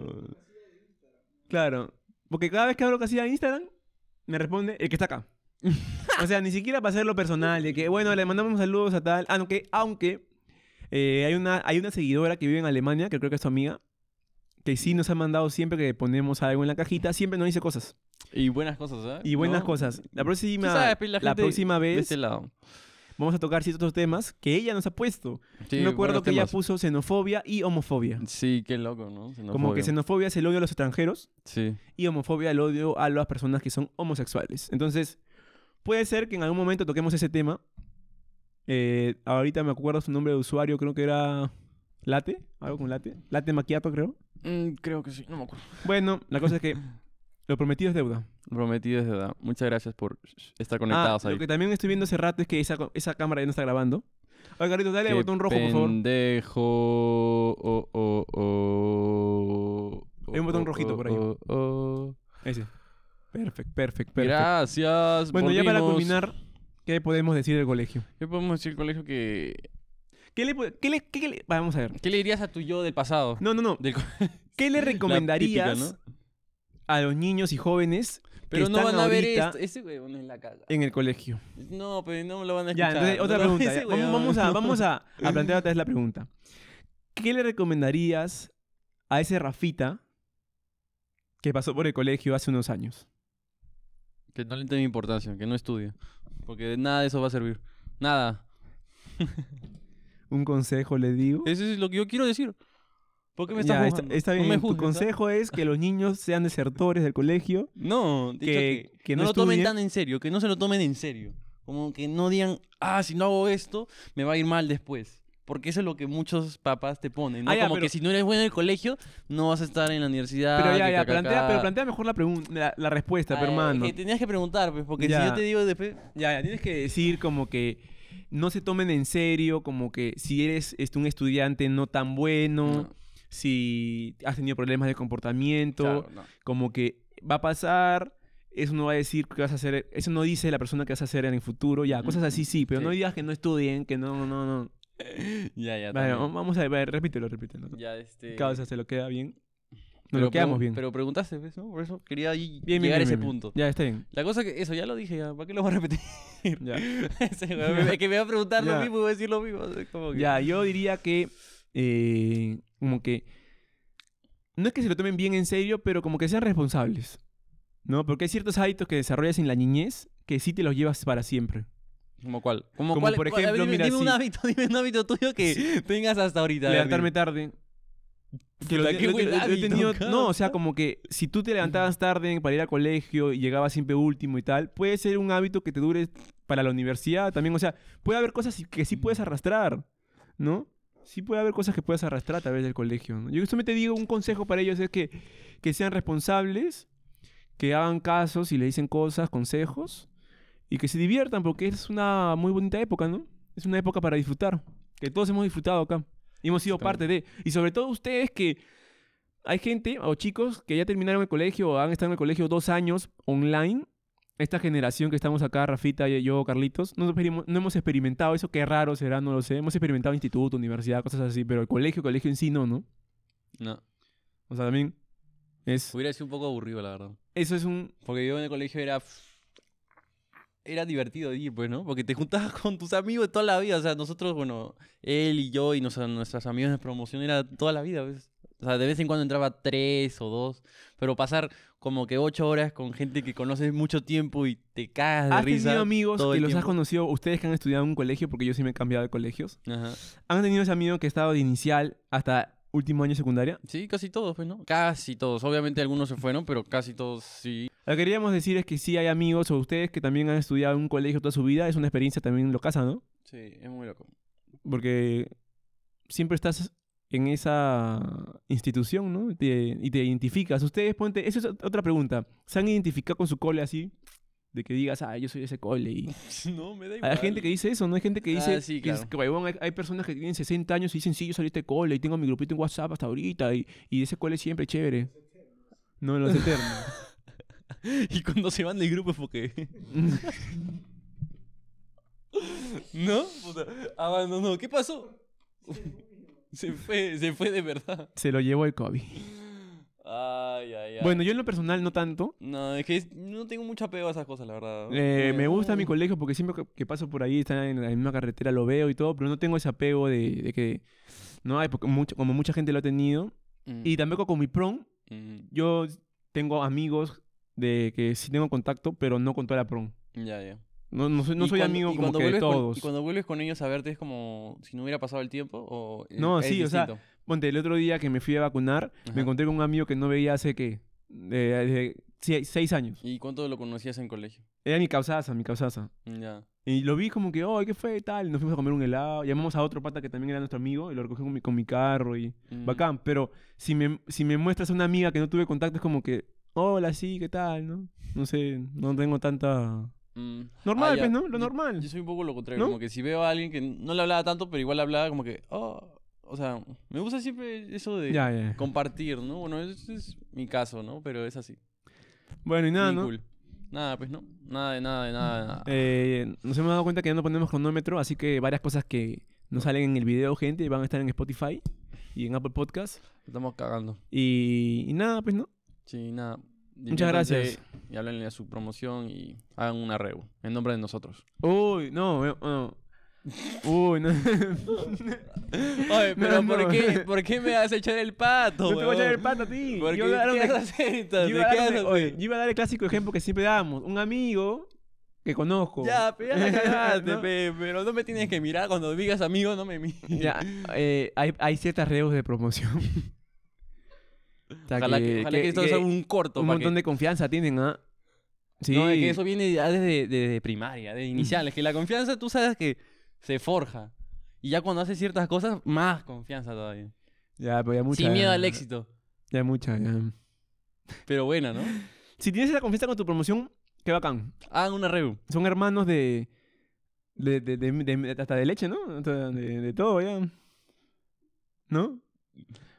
Claro. Porque cada vez que abro casilla de Instagram, me responde el que está acá. o sea, ni siquiera para hacerlo personal, de que, bueno, le mandamos saludos a tal. Aunque, aunque eh, hay, una, hay una seguidora que vive en Alemania, que creo que es tu amiga, que sí nos ha mandado siempre que ponemos algo en la cajita, siempre nos dice cosas. Y buenas cosas, ¿ah? Y buenas ¿No? cosas. La próxima, sabes, la, la próxima De vez este lado. Vamos a tocar ciertos temas que ella nos ha puesto. Sí, me acuerdo que ella puso xenofobia y homofobia. Sí, qué loco, ¿no? Como que Xenofobia. es el odio a los extranjeros Sí. y homofobia el odio a las personas que son homosexuales. Entonces, puede ser que en algún momento toquemos ese tema. Eh, ahorita me acuerdo su nombre de usuario, creo que era Late, algo con Late. Late Macchiato, creo. Mm, creo que sí, no me acuerdo. Bueno, la cosa es que lo prometido es deuda. Prometido es verdad. Muchas gracias por estar Ah, conectados ahí. lo que también estoy viendo hace rato es que esa, esa cámara ya no está grabando. Oye, Carlitos, dale el botón rojo, por favor. Pendejo. Oh, oh, oh. Hay un botón Oh, rojito oh, por ahí. oh, oh. Ese. Perfecto, perfecto, perfecto. Gracias. Bueno, ya para culminar, ¿qué podemos decir del colegio? ¿Qué podemos decir, colegio? Que... ¿Qué le, qué le- qué- le- vamos a ver. ¿Qué le dirías a tu yo del pasado? No, no, no. Del ¿Qué le recomendarías típica, ¿no? A los niños y jóvenes Pero que no están van a ver ahorita esto. Ese huevón es la caga. en el colegio? No, pero no lo van a Ya, escuchar. entonces, otra No, pregunta. ese ya. Vamos, huevón. vamos a, vamos a, a plantear otra vez la pregunta. ¿Qué le recomendarías a ese Rafita que pasó por el colegio hace unos años? Que no le tenga importancia, que no estudie. Porque de nada de eso va a servir. Nada. Un consejo le digo. Eso es lo que yo quiero decir. ¿Por qué me estás Ya, está, está No bien. me tu juzgues, ¿ah? consejo es que los niños sean desertores del colegio. No, que- que, que no, no lo tomen tan en serio, que no se lo tomen en serio. Como que no digan, ah, si no hago esto, me va a ir mal después. Porque eso es lo que muchos papás te ponen. ¿no? Ah, ya, Como pero- que si no eres bueno en el colegio, no vas a estar en la universidad. Pero ya, ya, plantea, pero plantea mejor la, la, la respuesta, Ah, pero hermano. que tenías que preguntar, pues, porque Ya. si yo te digo después. Ya, ya, tienes que decir como que no se tomen en serio, como que si eres este, un estudiante no tan bueno, No, si has tenido problemas de comportamiento, claro, no. como que va a pasar, eso no va a decir que vas a hacer, eso no dice la persona que vas a hacer en el futuro, ya, cosas así sí, pero no Sí. digas que no estudien, que no, no, no. Ya, ya. Bueno, también. vamos a ver, repítelo, repítelo. Ya, este. Causa, se lo queda bien. Nos lo quedamos bien. Pero preguntaste, ¿ves? ¿no? Por eso quería Bien, bien, llegar a ese bien, punto. Ya, está bien. La cosa que, eso ya lo dije, ya. ¿Para qué lo voy a repetir? Ya. Es que me va a preguntar Ya. lo mismo y voy a decir lo mismo. como que- Ya, yo diría que eh, como que no es que se lo tomen bien en serio, pero como que sean responsables. ¿No? Porque hay ciertos hábitos que desarrollas en la niñez que sí te los llevas para siempre. ¿Como cuál? ¿Como, Como cuál- por cuál- ejemplo, dime, mira, dime un sí. hábito, dime un hábito tuyo que tengas hasta ahorita. Levantarme tarde. Que lo, lo- qué lo- buen lo- lo he hábito, tenido- causa. no, o sea, como que si tú te levantabas tarde para ir al colegio y llegabas siempre último y tal, puede ser un hábito que te dure para la universidad también. O sea, puede haber cosas que sí puedes arrastrar, ¿no? Sí puede haber cosas que puedes arrastrar a través del colegio. ¿no? Yo solamente digo un consejo para ellos es que, que sean responsables, que hagan casos y le dicen cosas, consejos, y que se diviertan porque es una muy bonita época, ¿no? Es una época para disfrutar, que todos hemos disfrutado acá. Y hemos sido parte de. Y sobre todo ustedes que hay gente o chicos que ya terminaron el colegio o han estado en el colegio dos años online. Esta generación que estamos acá, Rafita y yo, Carlitos, no, no hemos experimentado eso, qué raro será, no lo sé. Hemos experimentado instituto, universidad, cosas así, pero el colegio, colegio en sí no, ¿no? No, O sea, también es... hubiera sido un poco aburrido, la verdad. Eso es un... Porque yo en el colegio era. Era divertido ir, pues, ¿no? Porque te juntabas con tus amigos de toda la vida. O sea, nosotros, bueno, él y yo y nuestros amigos de promoción era toda la vida, ¿ves? O sea, de vez en cuando entraba tres o dos. Pero pasar como que ocho horas con gente que conoces mucho tiempo y te cagas de ¿Has risa. tenido amigos que los has conocido, ustedes que han estudiado en un colegio, porque yo sí me he cambiado de colegios? Ajá. ¿Han tenido ese amigo que ha estado de inicial hasta último año de secundaria? Sí, casi todos, pues, ¿no? Casi todos. Obviamente algunos se fueron, pero casi todos sí. Lo que queríamos decir es que sí hay amigos o ustedes que también han estudiado en un colegio toda su vida, es una experiencia también locaza, ¿no? Sí, es muy loco. Porque siempre estás en esa institución, ¿no? Y te, y te identificas. Ustedes, ponte, esa es otra pregunta. ¿Se han identificado con su cole así? De que digas, ah, yo soy ese cole. Y... No, me da igual. Hay gente que dice eso, ¿no? Hay gente que dice, Ah, sí, que, es- claro. que, hay, hay personas que tienen 60 años y dicen, sí, yo salí de este cole y tengo mi grupito en WhatsApp hasta ahorita y, y ese cole siempre chévere. No, los eternos. Y cuando se van del grupo es porque... ¿No? Puta, abandonó. ¿Qué pasó? Se fue, se fue de verdad. Se lo llevó el COVID. Ay, ay, ay. Bueno, yo en lo personal no tanto. No, es que es- no tengo mucho apego a esas cosas, la verdad. Eh, me gusta mi colegio porque siempre que, que paso por ahí, está en la misma carretera, lo veo y todo, pero no tengo ese apego de, de que no hay, porque mucho, como mucha gente lo ha tenido. Mm, Y tampoco con mi prom, mm, yo tengo amigos de que sí tengo contacto, pero no con toda la prom. Ya, ya. No, no soy, no soy cuando- amigo como que de vuelves con- todos. y cuando vuelves con ellos a verte es como si no hubiera pasado el tiempo o eh, No, sí, o sea, distinto? Ponte, el otro día que me fui a vacunar, Ajá. me encontré con un amigo que no veía hace, ¿qué? Sie- seis años. ¿Y cuánto lo conocías en colegio? Era mi causaza, mi causaza. Ya. Y lo vi como que, oh, ¿qué fue? Tal. Y nos fuimos a comer un helado. Llamamos a otro pata que también era nuestro amigo y lo recogí con mi, con mi carro y... Mm. Bacán. Pero si me, si me muestras a una amiga que no tuve contacto, es como que, hola, sí, ¿qué tal? ¿No? No sé, no tengo tanta... Mm. Normal, Ah, pues, ¿no? Lo normal. Yo soy un poco lo contrario, ¿No? como que si veo a alguien que no le hablaba tanto, pero igual hablaba como que, oh, o sea, me gusta siempre eso de Ya, ya. compartir, ¿no? Bueno, ese es mi caso, ¿no? Pero es así. Bueno, y nada, Bien ¿no? cool. Nada, pues no. Nada de nada, de nada, de nada. Eh, nos hemos dado cuenta que ya no ponemos cronómetro, así que varias cosas que no salen en el video, gente, van a estar en Spotify y en Apple Podcast. Estamos cagando. Y, y nada, pues, ¿no? Sí, nada. Muchas gracias. Y háblenle a su promoción y hagan una reu en nombre de nosotros. Uy, no, no. Uy, no. Oye, pero No, ¿por, no. qué, ¿por qué me vas a echar el pato, No te voy a echar el pato a ti. ¿Por Yo qué? iba a dar ¿Qué un- vas a hacer yo yo el clásico ejemplo que siempre damos. Un amigo que conozco. Ya, pero ya la cagaste, ¿No? pe, pero no me tienes que mirar cuando digas amigo, no me mires. Ya, eh, hay, hay ciertas reos de promoción. O sea, ojalá que, ojalá que esto sea un corto. un montón de confianza tienen, ¿ah? Sí. No, es que eso viene ya desde, desde primaria, de iniciales. que la confianza tú sabes que se forja. Y ya cuando haces ciertas cosas, más confianza todavía. Ya, pero ya mucha. Sin miedo ya- al éxito. Ya mucha, ya. Pero buena, ¿no? Si tienes esa confianza con tu promoción, qué bacán. Hagan una reu. Son hermanos de. de, de, de- de- hasta de leche, ¿no? De, de todo, ya. ¿No?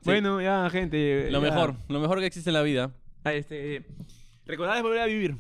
Bueno, ya, gente. Lo ya. mejor, lo mejor que existe en la vida. Ah, este. Recordad volver a vivir.